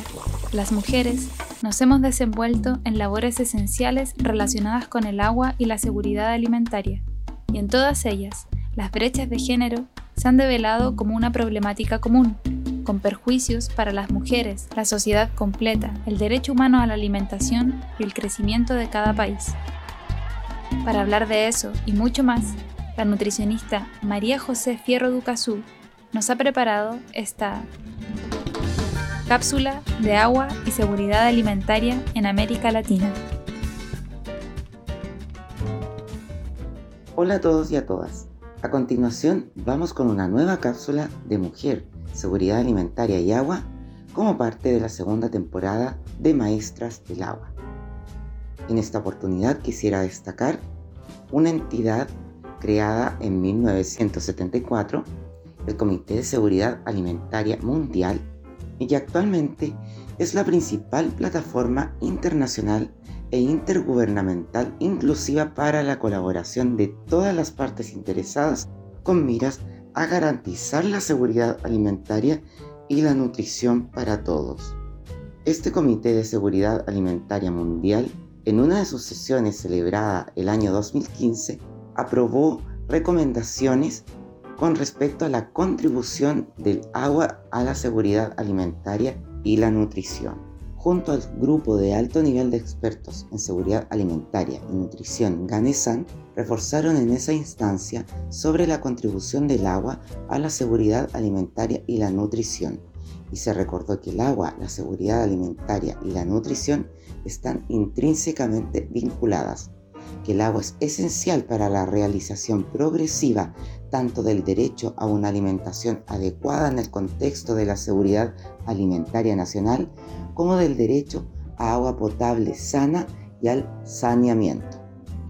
Speaker 1: las mujeres nos hemos desenvuelto en labores esenciales relacionadas con el agua y la seguridad alimentaria, y en todas ellas, las brechas de género se han develado como una problemática común, con perjuicios para las mujeres, la sociedad completa, el derecho humano a la alimentación y el crecimiento de cada país. Para hablar de eso y mucho más, la nutricionista María José Fierro Ducasú nos ha preparado esta cápsula de agua y seguridad alimentaria en América Latina.
Speaker 6: Hola a todos y a todas. A continuación, vamos con una nueva cápsula de mujer, seguridad alimentaria y agua como parte de la segunda temporada de Maestras del Agua. En esta oportunidad quisiera destacar una entidad creada en 1974, el Comité de Seguridad Alimentaria Mundial, y que actualmente es la principal plataforma internacional e intergubernamental inclusiva para la colaboración de todas las partes interesadas con miras a garantizar la seguridad alimentaria y la nutrición para todos. Este Comité de Seguridad Alimentaria Mundial, en una de sus sesiones celebrada el año 2015, aprobó recomendaciones con respecto a la contribución del agua a la seguridad alimentaria y la nutrición. Junto al grupo de alto nivel de expertos en seguridad alimentaria y nutrición GANESAN, reforzaron en esa instancia sobre la contribución del agua a la seguridad alimentaria y la nutrición. Y se recordó que el agua, la seguridad alimentaria y la nutrición están intrínsecamente vinculadas que el agua es esencial para la realización progresiva tanto del derecho a una alimentación adecuada en el contexto de la seguridad alimentaria nacional, como del derecho a agua potable sana y al saneamiento,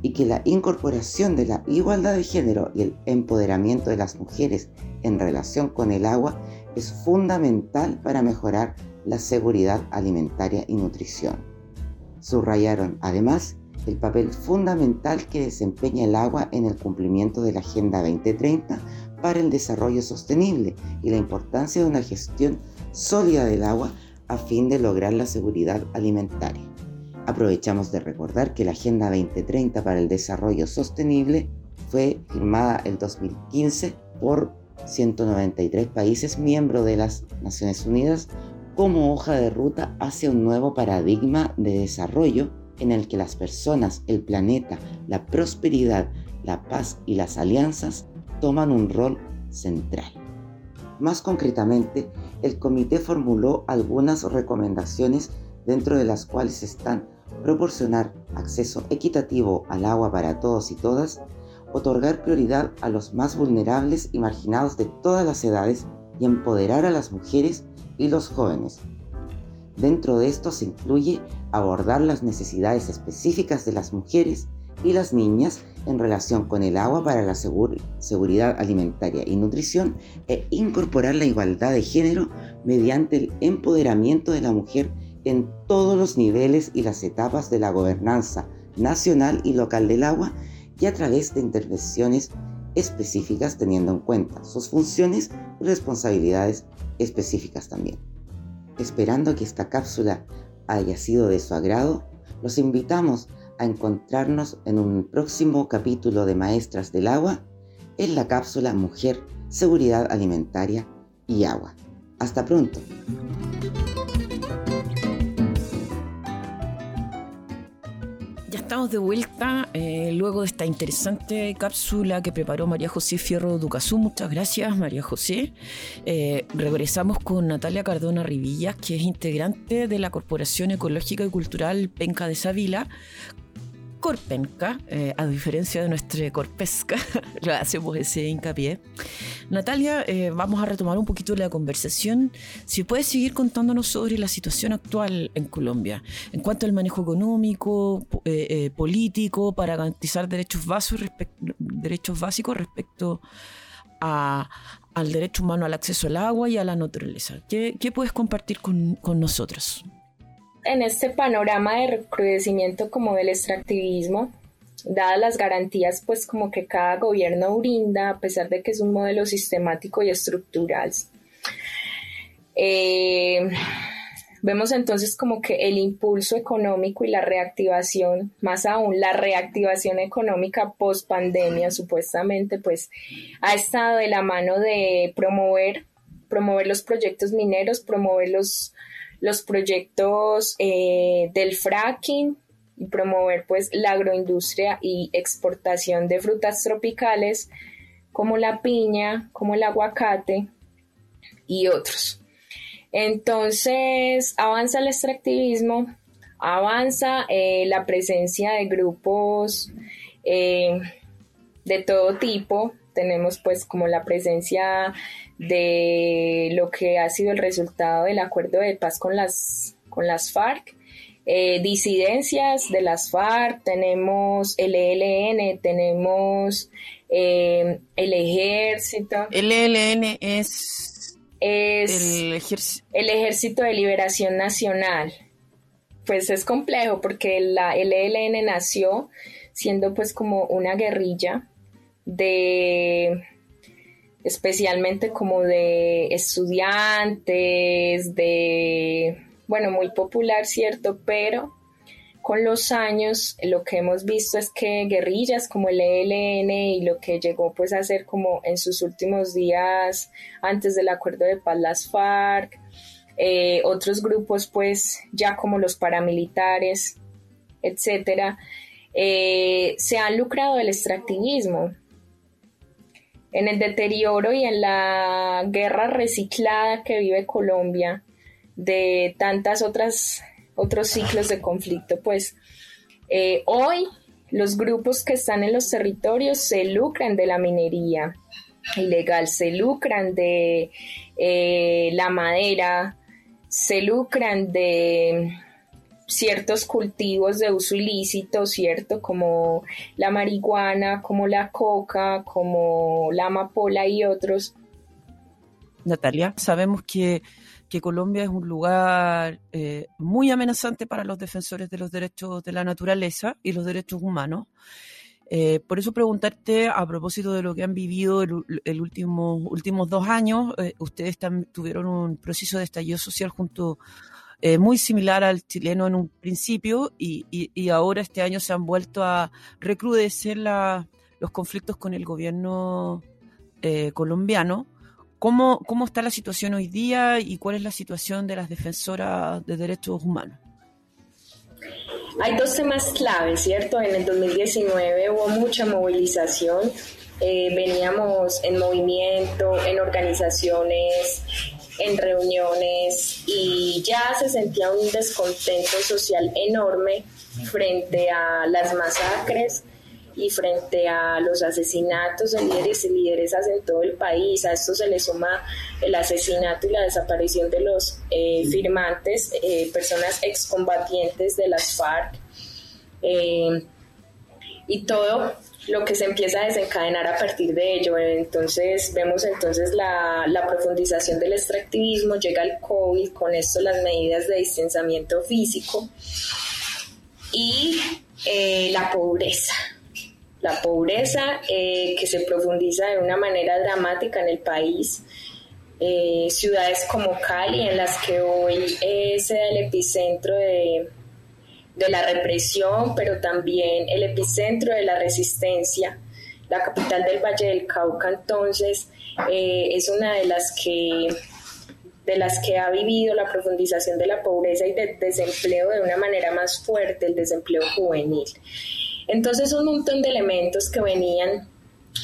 Speaker 6: y que la incorporación de la igualdad de género y el empoderamiento de las mujeres en relación con el agua es fundamental para mejorar la seguridad alimentaria y nutrición. Subrayaron además el papel fundamental que desempeña el agua en el cumplimiento de la Agenda 2030 para el desarrollo sostenible y la importancia de una gestión sólida del agua a fin de lograr la seguridad alimentaria. Aprovechamos de recordar que la Agenda 2030 para el Desarrollo Sostenible fue firmada el 2015 por 193 países miembros de las Naciones Unidas como hoja de ruta hacia un nuevo paradigma de desarrollo en el que las personas, el planeta, la prosperidad, la paz y las alianzas toman un rol central. Más concretamente, el comité formuló algunas recomendaciones dentro de las cuales están proporcionar acceso equitativo al agua para todos y todas, otorgar prioridad a los más vulnerables y marginados de todas las edades y empoderar a las mujeres y los jóvenes, Dentro de esto se incluye abordar las necesidades específicas de las mujeres y las niñas en relación con el agua para la seguridad alimentaria y nutrición e incorporar la igualdad de género mediante el empoderamiento de la mujer en todos los niveles y las etapas de la gobernanza nacional y local del agua y a través de intervenciones específicas teniendo en cuenta sus funciones y responsabilidades específicas también. Esperando que esta cápsula haya sido de su agrado, los invitamos a encontrarnos en un próximo capítulo de Maestras del Agua en la cápsula Mujer, Seguridad Alimentaria y Agua. Hasta pronto.
Speaker 4: Estamos de vuelta eh, luego de esta interesante cápsula que preparó María José Fierro Ducasú. Muchas gracias, María José. Eh, regresamos con Natalia Cardona Rivillas, que es integrante de la Corporación Ecológica y Cultural Penca de Savila, Corpenca, eh, a diferencia de nuestra Corpesca, [laughs] lo hacemos ese hincapié. Natalia, eh, vamos a retomar un poquito la conversación. Si puedes seguir contándonos sobre la situación actual en Colombia, en cuanto al manejo económico, eh, político, para garantizar derechos básicos, derechos básicos respecto al derecho humano al acceso al agua y a la naturaleza. ¿Qué, puedes compartir con nosotros?
Speaker 2: En este panorama de recrudecimiento como del extractivismo, dadas las garantías pues como que cada gobierno brinda, a pesar de que es un modelo sistemático y estructural. Eh, vemos entonces como que el impulso económico y la reactivación, más aún la reactivación económica post pandemia supuestamente, pues ha estado de la mano de promover, promover los proyectos mineros, promover los los proyectos eh, del fracking y promover pues la agroindustria y exportación de frutas tropicales como la piña, como el aguacate y otros. Entonces avanza el extractivismo, avanza eh, la presencia de grupos eh, de todo tipo, tenemos pues como la presencia de lo que ha sido el resultado del acuerdo de paz con las, con las FARC, eh, disidencias de las FARC, tenemos el ELN, tenemos eh, el ejército.
Speaker 4: El ELN es,
Speaker 2: es el, el Ejército de Liberación Nacional. Pues es complejo porque la, el ELN nació siendo pues como una guerrilla de especialmente como de estudiantes, de, bueno, muy popular, ¿cierto? Pero con los años lo que hemos visto es que guerrillas como el ELN y lo que llegó pues a ser como en sus últimos días antes del acuerdo de paz las FARC, eh, otros grupos pues ya como los paramilitares, etcétera, eh, se han lucrado del extractivismo en el deterioro y en la guerra reciclada que vive Colombia de tantas otras otros ciclos de conflicto, pues eh, hoy los grupos que están en los territorios se lucran de la minería ilegal, se lucran de eh, la madera, se lucran de ciertos cultivos de uso ilícito, ¿cierto? Como la marihuana, como la coca, como la amapola y otros.
Speaker 4: Natalia, sabemos que, Colombia es un lugar eh, muy amenazante para los defensores de los derechos de la naturaleza y los derechos humanos. Eh, por eso preguntarte a propósito de lo que han vivido el, último, últimos dos años, eh, ustedes tuvieron un proceso de estallido social junto eh, muy similar al chileno en un principio y, y, ahora este año se han vuelto a recrudecer los conflictos con el gobierno eh, colombiano. ¿Cómo, ¿Cómo está la situación hoy día y cuál es la situación de las defensoras de derechos humanos?
Speaker 2: Hay dos temas claves, ¿cierto? En el 2019 hubo mucha movilización, eh, veníamos en movimiento, en organizaciones, en reuniones y ya se sentía un descontento social enorme frente a las masacres y frente a los asesinatos de líderes y lideresas en todo el país. A esto se le suma el asesinato y la desaparición de los eh, firmantes, eh, personas excombatientes de las FARC. Eh, y todo lo que se empieza a desencadenar a partir de ello. Entonces vemos entonces la, profundización del extractivismo, llega el COVID, con esto las medidas de distanciamiento físico y eh, la pobreza. La pobreza eh, que se profundiza de una manera dramática en el país. Eh, ciudades como Cali, en las que hoy es el epicentro de, de la represión, pero también el epicentro de la resistencia. La capital del Valle del Cauca, entonces, eh, es una de las que de las que ha vivido la profundización de la pobreza y del desempleo de una manera más fuerte, el desempleo juvenil. Entonces, un montón de elementos que venían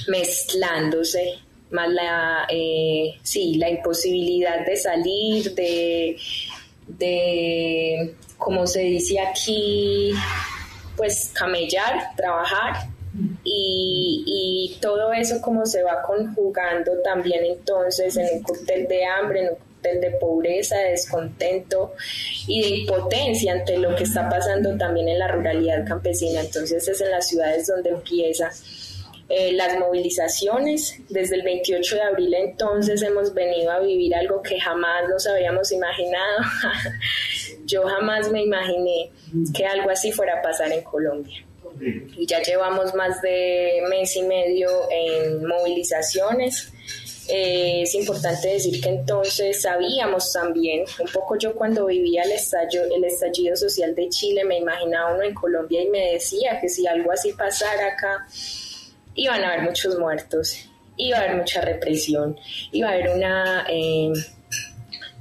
Speaker 2: mezclándose, más la, eh, sí, la imposibilidad de salir, de, de como se dice aquí, pues camellar, trabajar y, y, todo eso como se va conjugando también entonces en un cóctel de hambre, en un cóctel de pobreza, de descontento y de impotencia ante lo que está pasando también en la ruralidad campesina. Entonces es en las ciudades donde empieza eh, las movilizaciones. Desde el 28 de abril entonces hemos venido a vivir algo que jamás nos habíamos imaginado. [laughs] Yo jamás me imaginé que algo así fuera a pasar en Colombia. Y ya llevamos más de mes y medio en movilizaciones. Eh, es importante decir que entonces sabíamos también, un poco yo cuando vivía el estallido, el estallido social de Chile, me imaginaba uno en Colombia y me decía que si algo así pasara acá, iban a haber muchos muertos, iba a haber mucha represión, iba a haber una eh,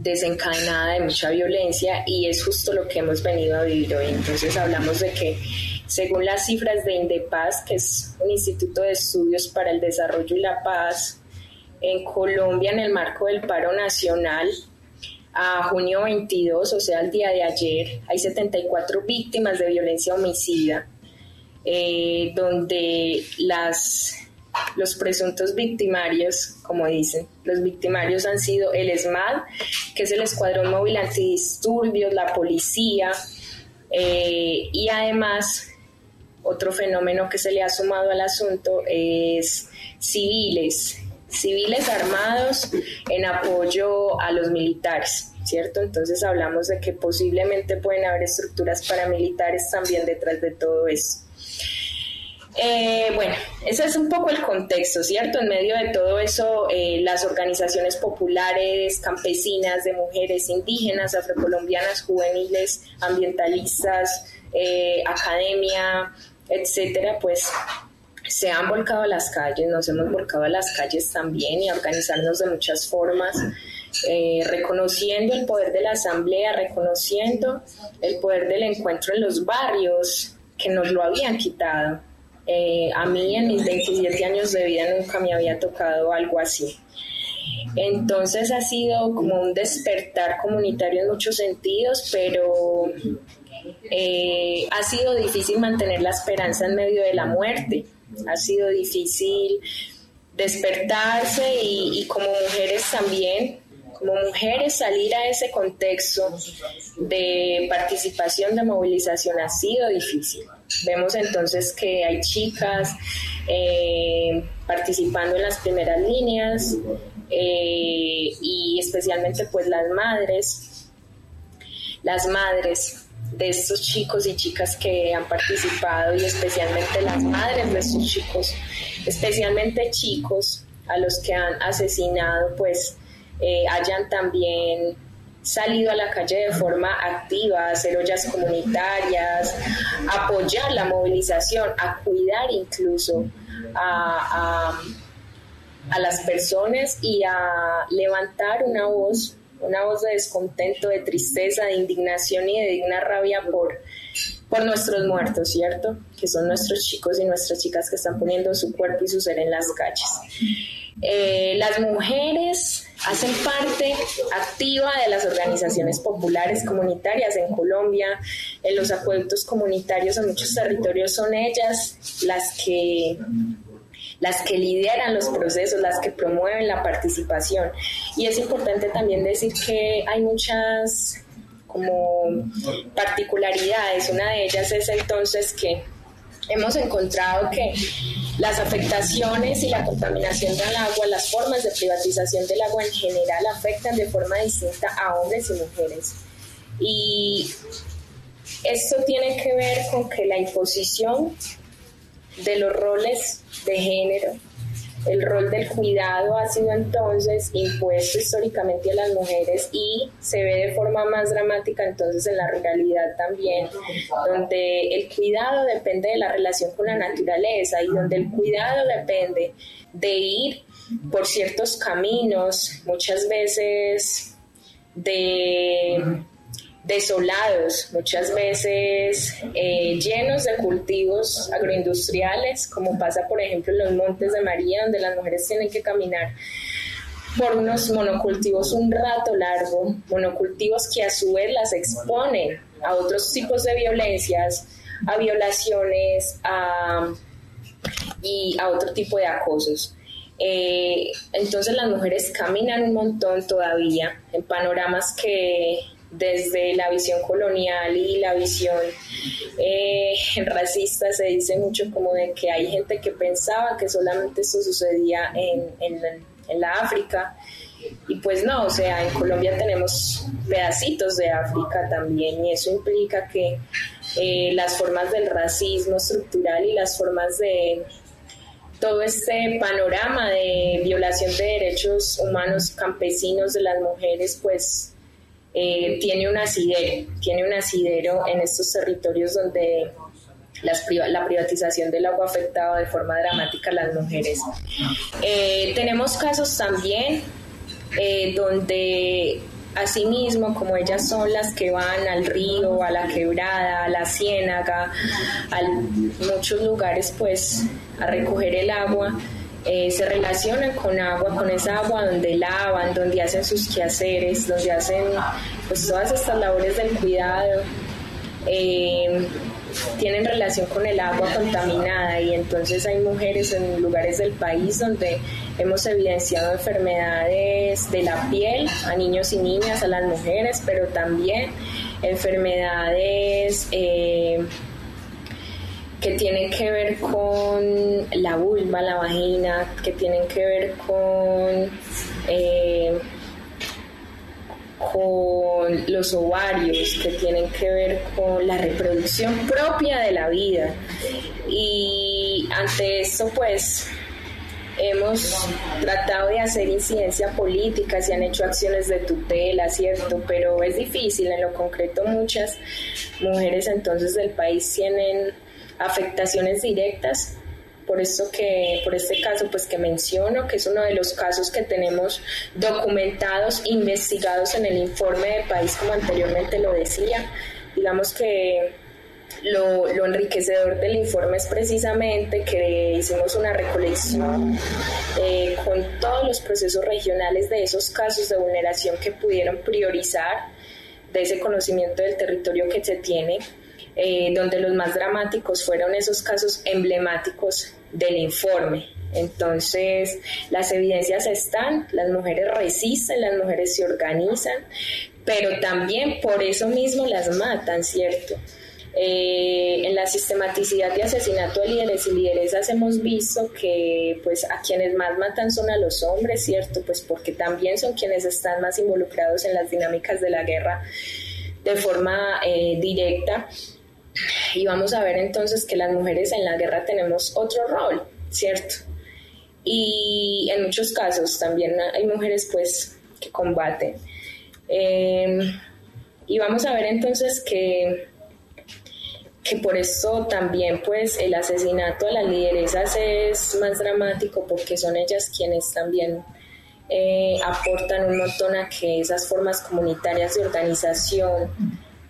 Speaker 2: desencadenada de mucha violencia y es justo lo que hemos venido a vivir hoy. Entonces hablamos de que según las cifras de Indepaz, que es un instituto de estudios para el desarrollo y la paz, en Colombia en el marco del paro nacional, a junio 22, o sea, al día de ayer, hay 74 víctimas de violencia homicida eh, donde las los presuntos victimarios, como dicen. Los victimarios han sido el ESMAD, que es el Escuadrón Móvil Antidisturbios, la policía, eh, y además otro fenómeno que se le ha sumado al asunto es civiles, civiles armados en apoyo a los militares, ¿cierto? Entonces hablamos de que posiblemente pueden haber estructuras paramilitares también detrás de todo eso. Eh, bueno, ese es un poco el contexto, ¿cierto? En medio de todo eso, eh, las organizaciones populares, campesinas, de mujeres indígenas, afrocolombianas, juveniles, ambientalistas, eh, academia, etcétera, pues se han volcado a las calles, nos hemos volcado a las calles también y a organizarnos de muchas formas, eh, reconociendo el poder de la asamblea, reconociendo el poder del encuentro en los barrios que nos lo habían quitado. Eh, a mí en mis 27 años de vida nunca me había tocado algo así. Entonces ha sido como un despertar comunitario en muchos sentidos, pero eh, ha sido difícil mantener la esperanza en medio de la muerte ha sido difícil despertarse y, como mujeres también, como mujeres salir a ese contexto de participación, de movilización ha sido difícil. Vemos entonces que hay chicas eh, participando en las primeras líneas eh, y especialmente pues las madres, las madres de estos chicos y chicas que han participado y especialmente las madres de estos chicos, especialmente chicos a los que han asesinado, pues eh, hayan también salido a la calle de forma activa, hacer ollas comunitarias, apoyar la movilización, a cuidar incluso a, a las personas y a levantar una voz una voz de descontento, de tristeza, de indignación y de digna rabia por, por nuestros muertos, ¿cierto? Que son nuestros chicos y nuestras chicas que están poniendo su cuerpo y su ser en las calles. Eh, las mujeres hacen parte activa de las organizaciones populares comunitarias en Colombia, en los acueductos comunitarios en muchos territorios son ellas las que las que lideran los procesos, las que promueven la participación. Y es importante también decir que hay muchas como particularidades. Una de ellas es entonces que hemos encontrado que las afectaciones y la contaminación del agua, las formas de privatización del agua en general afectan de forma distinta a hombres y mujeres. Y esto tiene que ver con que la imposición de los roles de género. El rol del cuidado ha sido entonces impuesto históricamente a las mujeres y se ve de forma más dramática entonces en la realidad también, donde el cuidado depende de la relación con la naturaleza y donde el cuidado depende de ir por ciertos caminos, muchas veces de desolados, muchas veces eh, llenos de cultivos agroindustriales, como pasa por ejemplo en los Montes de María, donde las mujeres tienen que caminar por unos monocultivos un rato largo, monocultivos que a su vez las exponen a otros tipos de violencias, a violaciones y a otro tipo de acosos. Eh, entonces las mujeres caminan un montón todavía en panoramas que desde la visión colonial y la visión eh, [laughs] racista se dice mucho como de que hay gente que pensaba que solamente esto sucedía en, en, la África. Y pues no, o sea, en Colombia tenemos pedacitos de África también y eso implica que eh, las formas del racismo estructural y las formas de todo este panorama de violación de derechos humanos campesinos de las mujeres pues eh, tiene un asidero, tiene un asidero en estos territorios donde la privatización del agua ha afectado de forma dramática a las mujeres. Eh, tenemos casos también eh, donde asimismo, como ellas son las que van al río, a la quebrada, a la ciénaga, a muchos lugares pues a recoger el agua, eh, se relacionan con agua, con esa agua donde lavan, donde hacen sus quehaceres, donde hacen pues todas estas labores del cuidado. eh, tienen relación con el agua contaminada y entonces hay mujeres en lugares del país donde hemos evidenciado enfermedades de la piel a niños y niñas, a las mujeres, pero también enfermedades eh, que tienen que ver con la vulva, la vagina, que tienen que ver con... Eh, con los ovarios, que tienen que ver con la reproducción propia de la vida. Y ante eso, pues, hemos tratado de hacer incidencia política, se han hecho acciones de tutela, ¿cierto? Pero es difícil, en lo concreto muchas mujeres entonces del país tienen afectaciones directas por esto que, por este caso pues que menciono, que es uno de los casos que tenemos documentados, investigados en el informe de país, como anteriormente lo decía. Digamos que lo, lo, enriquecedor del informe es precisamente que hicimos una recolección eh, con todos los procesos regionales de esos casos de vulneración que pudieron priorizar de ese conocimiento del territorio que se tiene, eh, donde los más dramáticos fueron esos casos emblemáticos del informe. Entonces, las evidencias están, las mujeres resisten, las mujeres se organizan, pero también por eso mismo las matan, ¿cierto? Eh, en la sistematicidad de asesinato de líderes y lideresas hemos visto que pues a quienes más matan son a los hombres, ¿cierto? Pues porque también son quienes están más involucrados en las dinámicas de la guerra de forma eh, directa y vamos a ver entonces que las mujeres en la guerra tenemos otro rol, ¿cierto? Y en muchos casos también hay mujeres pues que combaten. Em, y vamos a ver entonces que, que por eso también pues el asesinato a las lideresas es más dramático porque son ellas quienes también eh, aportan un montón a que esas formas comunitarias de organización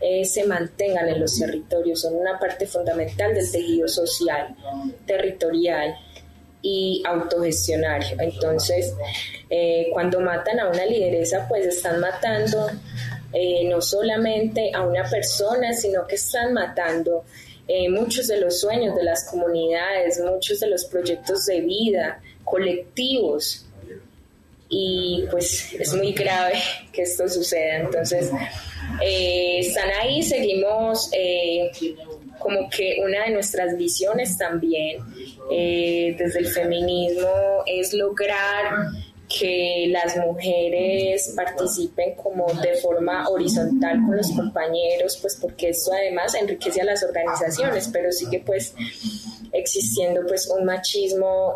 Speaker 2: eh, se mantengan en los territorios, son una parte fundamental del tejido social, territorial y autogestionario. Entonces, eh, cuando matan a una lideresa, pues están matando eh, no solamente a una persona, sino que están matando muchos de los sueños de las comunidades, muchos de los proyectos de vida colectivos. Y pues es muy grave que esto suceda. Entonces, eh, están ahí, seguimos eh, como que una de nuestras visiones también eh, desde el feminismo es lograr que las mujeres participen como de forma horizontal con los compañeros, pues porque eso además enriquece a las organizaciones, pero sigue pues existiendo pues un machismo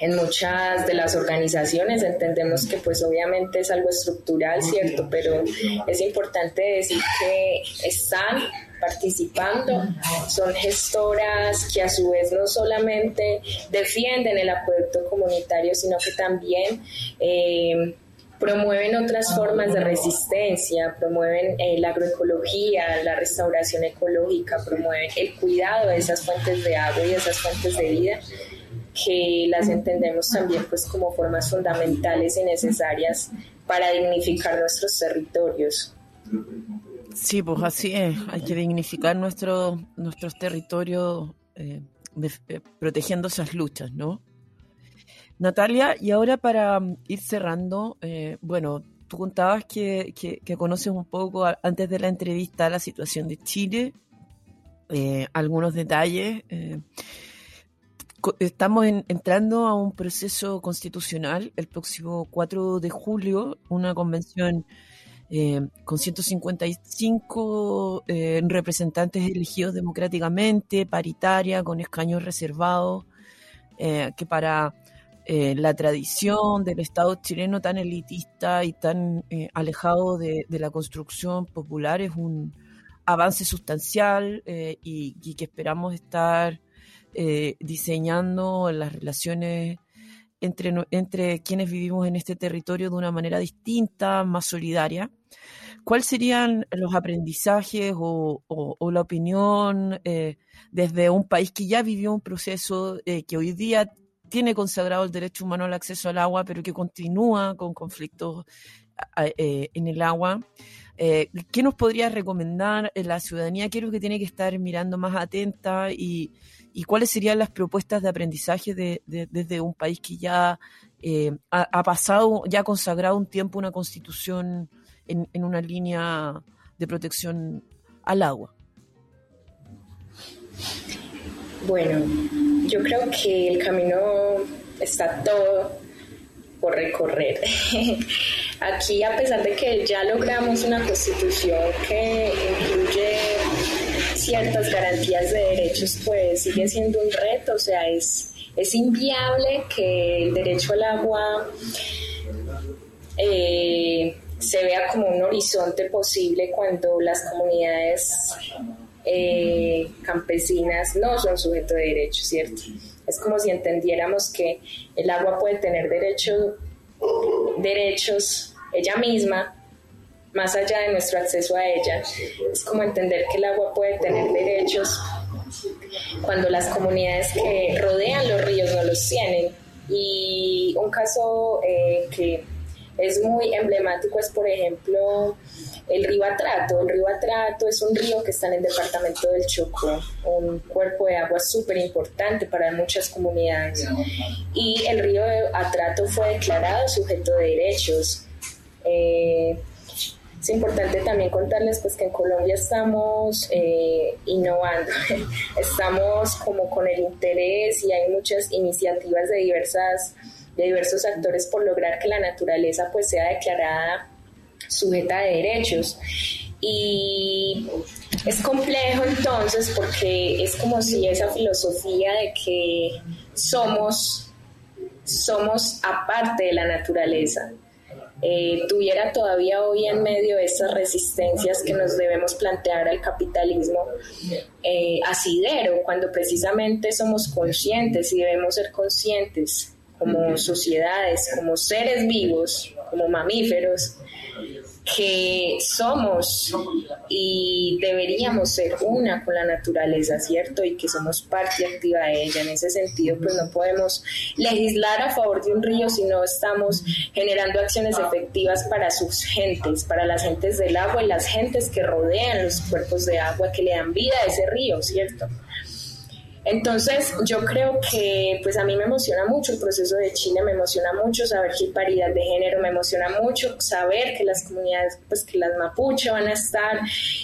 Speaker 2: en muchas de las organizaciones entendemos que pues obviamente es algo estructural, ¿cierto? Pero es importante decir que están participando, son gestoras que a su vez no solamente defienden el apoyo comunitario, sino que también eh, promueven otras formas de resistencia, promueven eh, la agroecología, la restauración ecológica, promueven el cuidado de esas fuentes de agua y de esas fuentes de vida que las entendemos también pues como formas fundamentales y necesarias para dignificar nuestros territorios.
Speaker 4: Sí, pues así es, hay que dignificar nuestro, nuestros territorios eh, eh, protegiendo esas luchas, ¿no? Natalia, y ahora para mm, ir cerrando, eh, bueno, tú contabas que, que, conoces un poco antes de la entrevista la situación de Chile, algunos detalles estamos entrando a un proceso constitucional el próximo 4 de julio, una convención eh, con 155 eh, representantes elegidos democráticamente, paritaria, con escaños reservados, eh, que para la tradición del Estado chileno tan elitista y tan alejado de, la construcción popular es un avance sustancial y que esperamos estar eh, diseñando las relaciones entre, entre quienes vivimos en este territorio de una manera distinta, más solidaria. ¿Cuáles serían los aprendizajes o, la opinión eh, desde un país que ya vivió un proceso, eh, que hoy día tiene consagrado el derecho humano al acceso al agua, pero que continúa con conflictos eh, en el agua. Eh, ¿Qué nos podría recomendar la ciudadanía? ¿Qué es lo que tiene que estar mirando más atenta? ¿Y, cuáles serían las propuestas de aprendizaje desde un país que ya eh, ha, pasado, ya ha consagrado un tiempo una constitución en, en una línea de protección al agua?
Speaker 2: Bueno, yo creo que el camino está todo por recorrer. [laughs] Aquí, a pesar de que ya logramos una constitución que incluye ciertas garantías de derechos, pues sigue siendo un reto, o sea, es, es inviable que el derecho al agua eh, se vea como un horizonte posible cuando las comunidades eh, campesinas no son sujetos de derecho, ¿cierto? Es como si entendiéramos que el agua puede tener derecho, derechos ella misma, más allá de nuestro acceso a ella. Es como entender que el agua puede tener derechos cuando las comunidades que rodean los ríos no los tienen. Y un caso eh, que es muy emblemático es, por ejemplo, el río Atrato. El río Atrato es un río que está en el departamento del Chocó, un cuerpo de agua súper importante para muchas comunidades. Y el río Atrato fue declarado sujeto de derechos. Eh, es importante también contarles pues que en Colombia estamos eh, innovando, [laughs] estamos como con el interés y hay muchas iniciativas de diversas de diversos actores por lograr que la naturaleza pues sea declarada sujeta de derechos. Y es complejo entonces porque es como si esa filosofía de que somos, somos aparte de la naturaleza. Eh, tuviera todavía hoy en medio de esas resistencias que nos debemos plantear al capitalismo eh, asidero, cuando precisamente somos conscientes y debemos ser conscientes como sociedades, como seres vivos, como mamíferos, que somos y deberíamos ser una con la naturaleza, ¿cierto? Y que somos parte activa de ella. En ese sentido, pues no podemos legislar a favor de un río si no estamos generando acciones efectivas para sus gentes, para las gentes del agua y las gentes que rodean los cuerpos de agua que le dan vida a ese río, ¿cierto? Entonces, yo creo que pues a mí me emociona mucho el proceso de Chile, me emociona mucho saber que hay paridad de género, me emociona mucho saber que las comunidades, pues que las mapuche van a estar,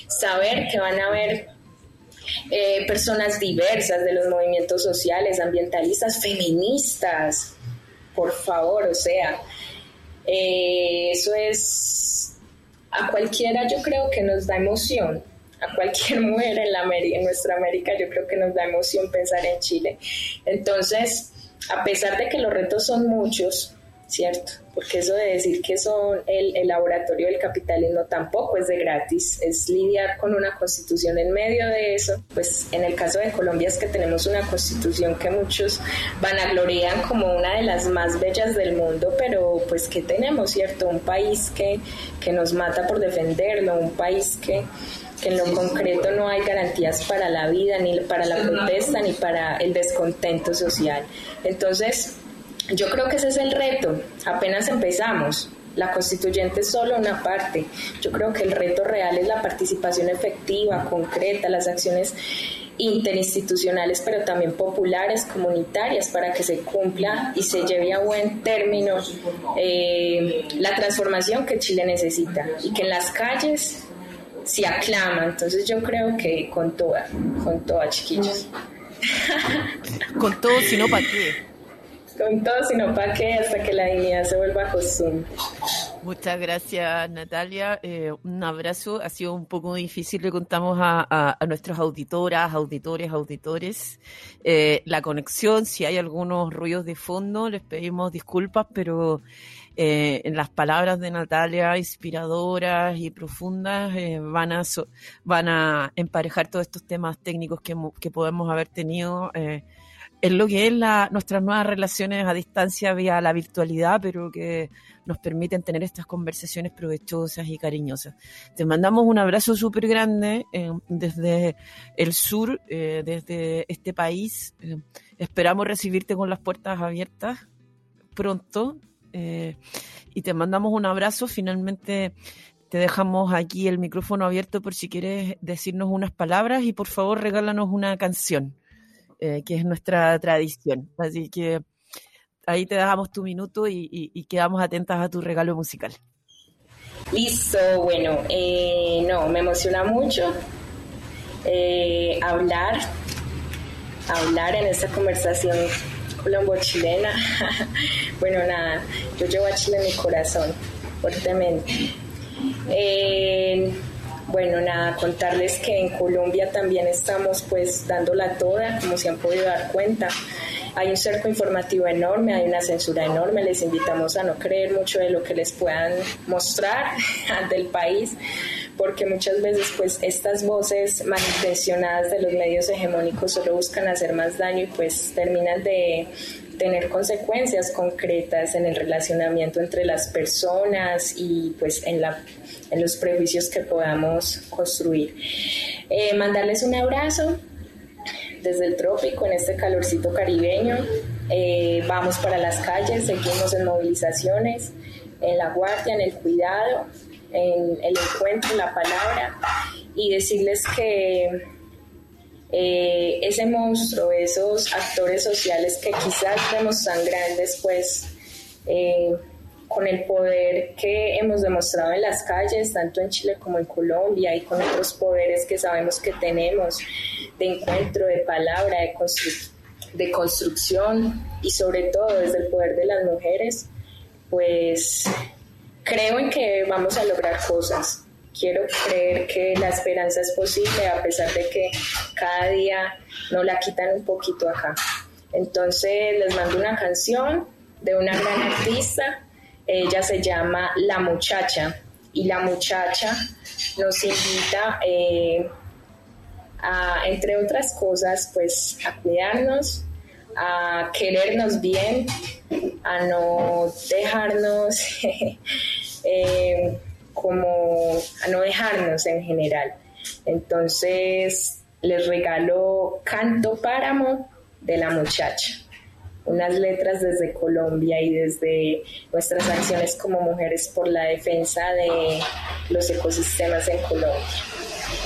Speaker 2: saber que van a haber eh, personas diversas de los movimientos sociales, ambientalistas, feministas, por favor, o sea, eh, eso es, a cualquiera yo creo que nos da emoción a cualquier [laughs] mujer en, la en nuestra América, yo creo que nos da emoción pensar en Chile. Entonces, a pesar de que los retos son muchos, ¿cierto? Porque eso de decir que son el, el, laboratorio del capitalismo tampoco es de gratis, es lidiar con una constitución en medio de eso. Pues en el caso de Colombia es que tenemos una constitución que muchos vanaglorían como una de las más bellas del mundo, pero pues que tenemos, ¿cierto? Un país que, que nos mata por defenderlo, un país que que en lo concreto no hay garantías para la vida, ni para la protesta, ni para el descontento social. Entonces, yo creo que ese es el reto, apenas empezamos. La constituyente es solo una parte. Yo creo que el reto real es la participación efectiva, concreta, las acciones interinstitucionales, pero también populares, comunitarias, para que se cumpla y se lleve a buen término eh, la transformación que Chile necesita y que en las calles se aclama. Entonces yo creo que con toda, con toda, chiquillos. [laughs]
Speaker 4: con todo, sino para qué.
Speaker 2: Con todo, sino para qué, hasta que la dignidad se vuelva costumbre.
Speaker 4: Muchas gracias, Natalia. Eh, un abrazo. Ha sido un poco difícil. Le contamos a, a, nuestras auditoras, auditores, auditores eh, la conexión. Si hay algunos ruidos de fondo, les pedimos disculpas, pero eh, las palabras de Natalia, inspiradoras y profundas, eh, van, a van a emparejar todos estos temas técnicos que, que podemos haber tenido. Eh, en lo que es la, nuestras nuevas relaciones a distancia vía la virtualidad, pero que nos permiten tener estas conversaciones provechosas y cariñosas. Te mandamos un abrazo súper grande eh, desde el sur, eh, desde este país. Eh, esperamos recibirte con las puertas abiertas pronto y te mandamos un abrazo. Finalmente te dejamos aquí el micrófono abierto por si quieres decirnos unas palabras y por favor regálanos una canción, que es nuestra tradición. Así que ahí te dejamos tu minuto y, quedamos atentas a tu regalo musical.
Speaker 2: Listo, bueno, eh, no, me emociona mucho eh, hablar, hablar en esta conversación colombo-chilena. [laughs] bueno, nada, yo llevo a Chile en mi corazón, fuertemente. Eh, bueno, nada, contarles que en Colombia también estamos pues dándola toda, como se han podido dar cuenta. Hay un cerco informativo enorme, hay una censura enorme, les invitamos a no creer mucho de lo que les puedan mostrar [laughs] del país, porque muchas veces pues estas voces malintencionadas de los medios hegemónicos solo buscan hacer más daño y pues terminan de tener consecuencias concretas en el relacionamiento entre las personas y pues en, la, en los prejuicios que podamos construir. Eh, mandarles un abrazo, desde el trópico, en este calorcito caribeño. Eh, vamos para las calles, seguimos en movilizaciones, en la guardia, en el cuidado, en el encuentro, en la palabra, y decirles que eh, ese monstruo, esos actores sociales que quizás vemos tan grandes, pues eh, con el poder que hemos demostrado en las calles, tanto en Chile como en Colombia, y con otros poderes que sabemos que tenemos, de encuentro, de palabra, de, de construcción y sobre todo desde el poder de las mujeres, pues creo en que vamos a lograr cosas. Quiero creer que la esperanza es posible a pesar de que cada día nos la quitan un poquito acá. Entonces les mando una canción de una gran artista, ella se llama La Muchacha y La Muchacha nos invita eh, entre otras cosas, pues a cuidarnos, a querernos bien, a no dejarnos [laughs] eh, como a no dejarnos en general. Entonces les regalo Canto Páramo de la muchacha, unas letras desde Colombia y desde nuestras acciones como mujeres por la defensa de los ecosistemas en Colombia.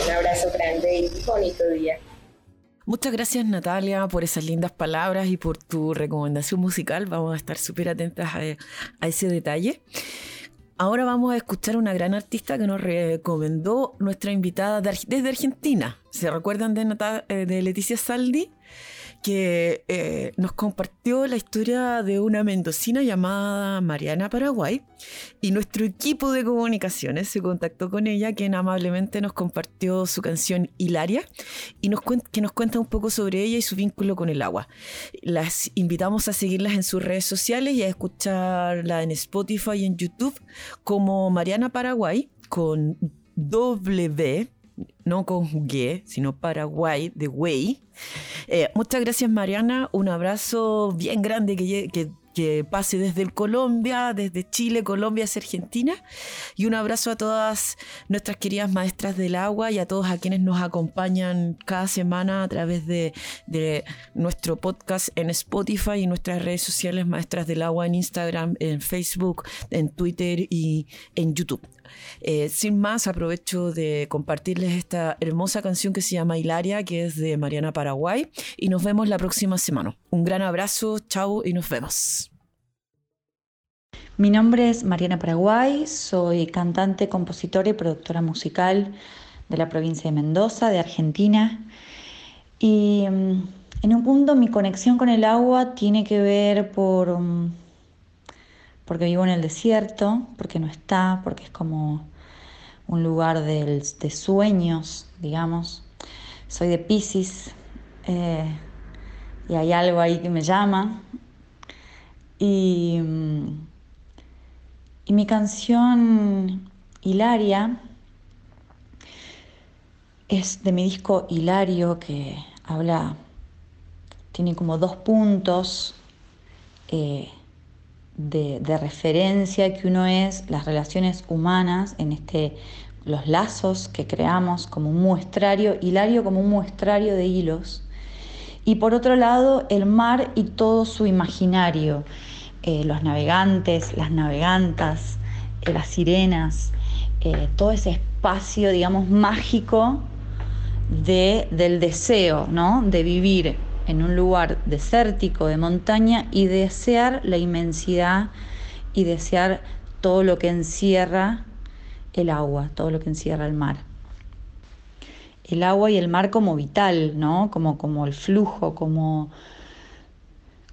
Speaker 2: Un abrazo grande y bonito día.
Speaker 4: Muchas gracias Natalia por esas lindas palabras y por tu recomendación musical. Vamos a estar súper atentas a, ese detalle. Ahora vamos a escuchar una gran artista que nos recomendó nuestra invitada desde Argentina. ¿Se recuerdan de, eh, de Leticia Saldi? Que eh, nos compartió la historia de una mendocina llamada Mariana Paraguay y nuestro equipo de comunicaciones se contactó con ella, quien amablemente nos compartió su canción Hilaria y que nos cuenta un poco sobre ella y su vínculo con el agua. Las invitamos a seguirlas en sus redes sociales y a escucharla en Spotify y en YouTube como Mariana Paraguay con W no conjugué, sino Paraguay, de Way. Eh, muchas gracias Mariana, un abrazo bien grande que, pase desde Colombia, desde Chile, Colombia Argentina, y un abrazo a todas nuestras queridas maestras del agua y a todos a quienes nos acompañan cada semana a través de, de nuestro podcast en Spotify y nuestras redes sociales Maestras del Agua en Instagram, en Facebook, en Twitter y en YouTube. Eh, sin más, aprovecho de compartirles esta hermosa canción que se llama Hilaria, que es de Mariana Paraguay, y nos vemos la próxima semana. Un gran abrazo, chao y nos vemos.
Speaker 7: Mi nombre es Mariana Paraguay, soy cantante, compositora y productora musical de la provincia de Mendoza, de Argentina. Y mm, en un punto mi conexión con el agua tiene que ver por... Mm, porque vivo en el desierto, porque no está, porque es como un lugar de, sueños, digamos. Soy de Pisces eh, y hay algo ahí que me llama. Y, y mi canción Hilaria es de mi disco Hilario que habla tiene como dos puntos eh, de, referencia que uno es las relaciones humanas en este los lazos que creamos como un muestrario, hilario como un muestrario de hilos, y por otro lado el mar y todo su imaginario, eh, los navegantes, las navegantas, eh, las sirenas, eh, todo ese espacio, digamos, mágico de, del deseo, ¿no? De vivir en un lugar desértico, de montaña, y desear la inmensidad y desear todo lo que encierra el agua, todo lo que encierra el mar. El agua y el mar como vital, ¿no? Como, como el flujo, como,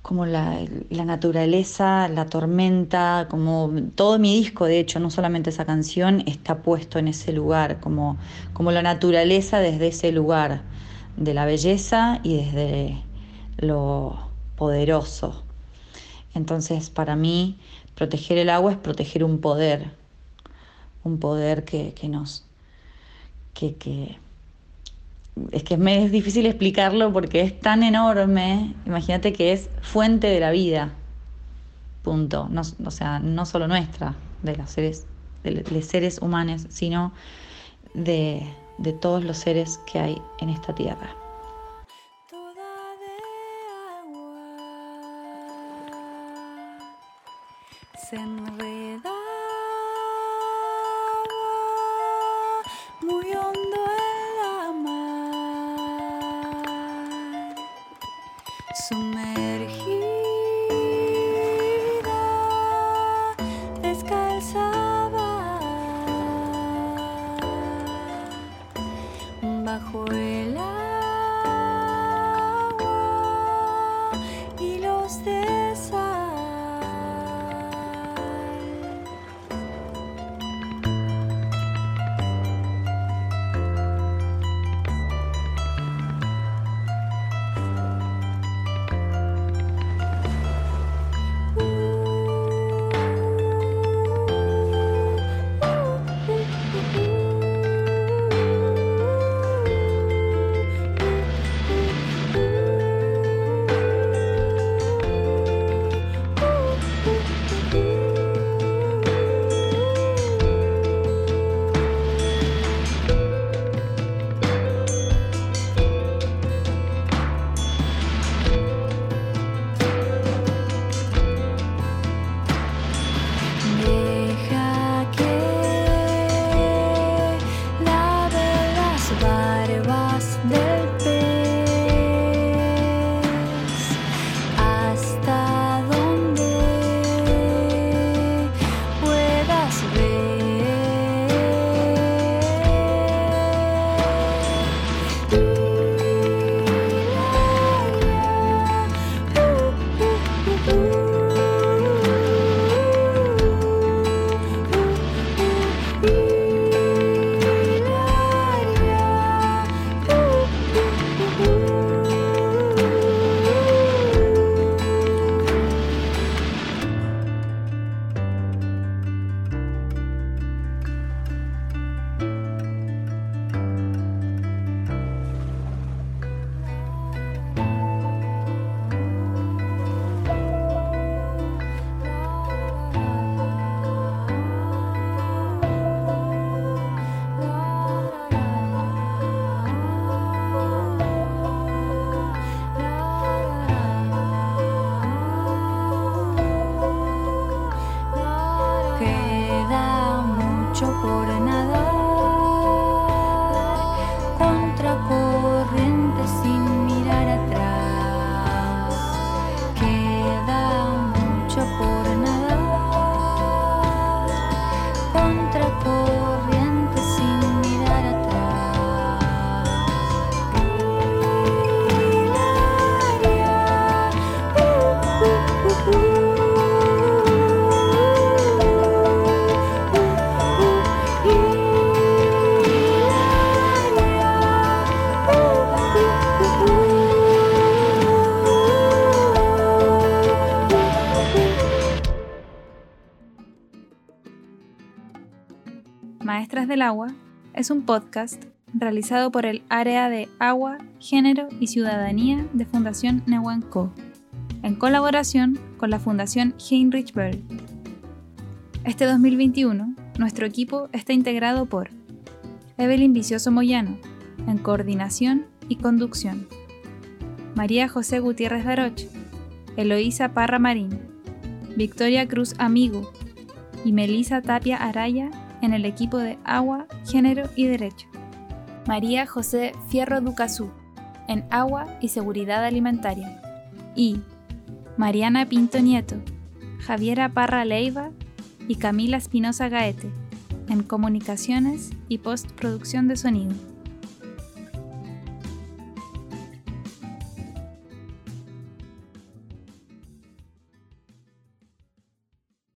Speaker 7: como la, naturaleza, la tormenta, como todo mi disco, de hecho, no solamente esa canción, está puesto en ese lugar, como, como la naturaleza desde ese lugar, de la belleza y desde lo poderoso. Entonces, para mí, proteger el agua es proteger un poder, un poder que, nos... Que, que, es que me es difícil explicarlo porque es tan enorme. Imagínate que es fuente de la vida. Punto. No, o sea, no solo nuestra, de los seres, de, seres humanos, sino de, de todos los seres que hay en esta tierra.
Speaker 8: Se
Speaker 9: del Agua es un podcast
Speaker 1: realizado por el Área de Agua, Género y Ciudadanía de Fundación Nehuenco, en colaboración con la Fundación Heinrich Böll. Este 2021, nuestro equipo está integrado por Evelyn Vicioso Moyano, en coordinación y conducción, María José Gutiérrez Daroche, Eloísa Parra Marín, Victoria Cruz Amigo y Melisa Tapia Araya en el equipo de Agua, Género y Derecho. María José Fierro Ducazú en Agua y Seguridad Alimentaria. Y Mariana Pinto Nieto, Javiera Parra Leiva y Camila Espinosa Gaete en Comunicaciones y Postproducción de Sonido.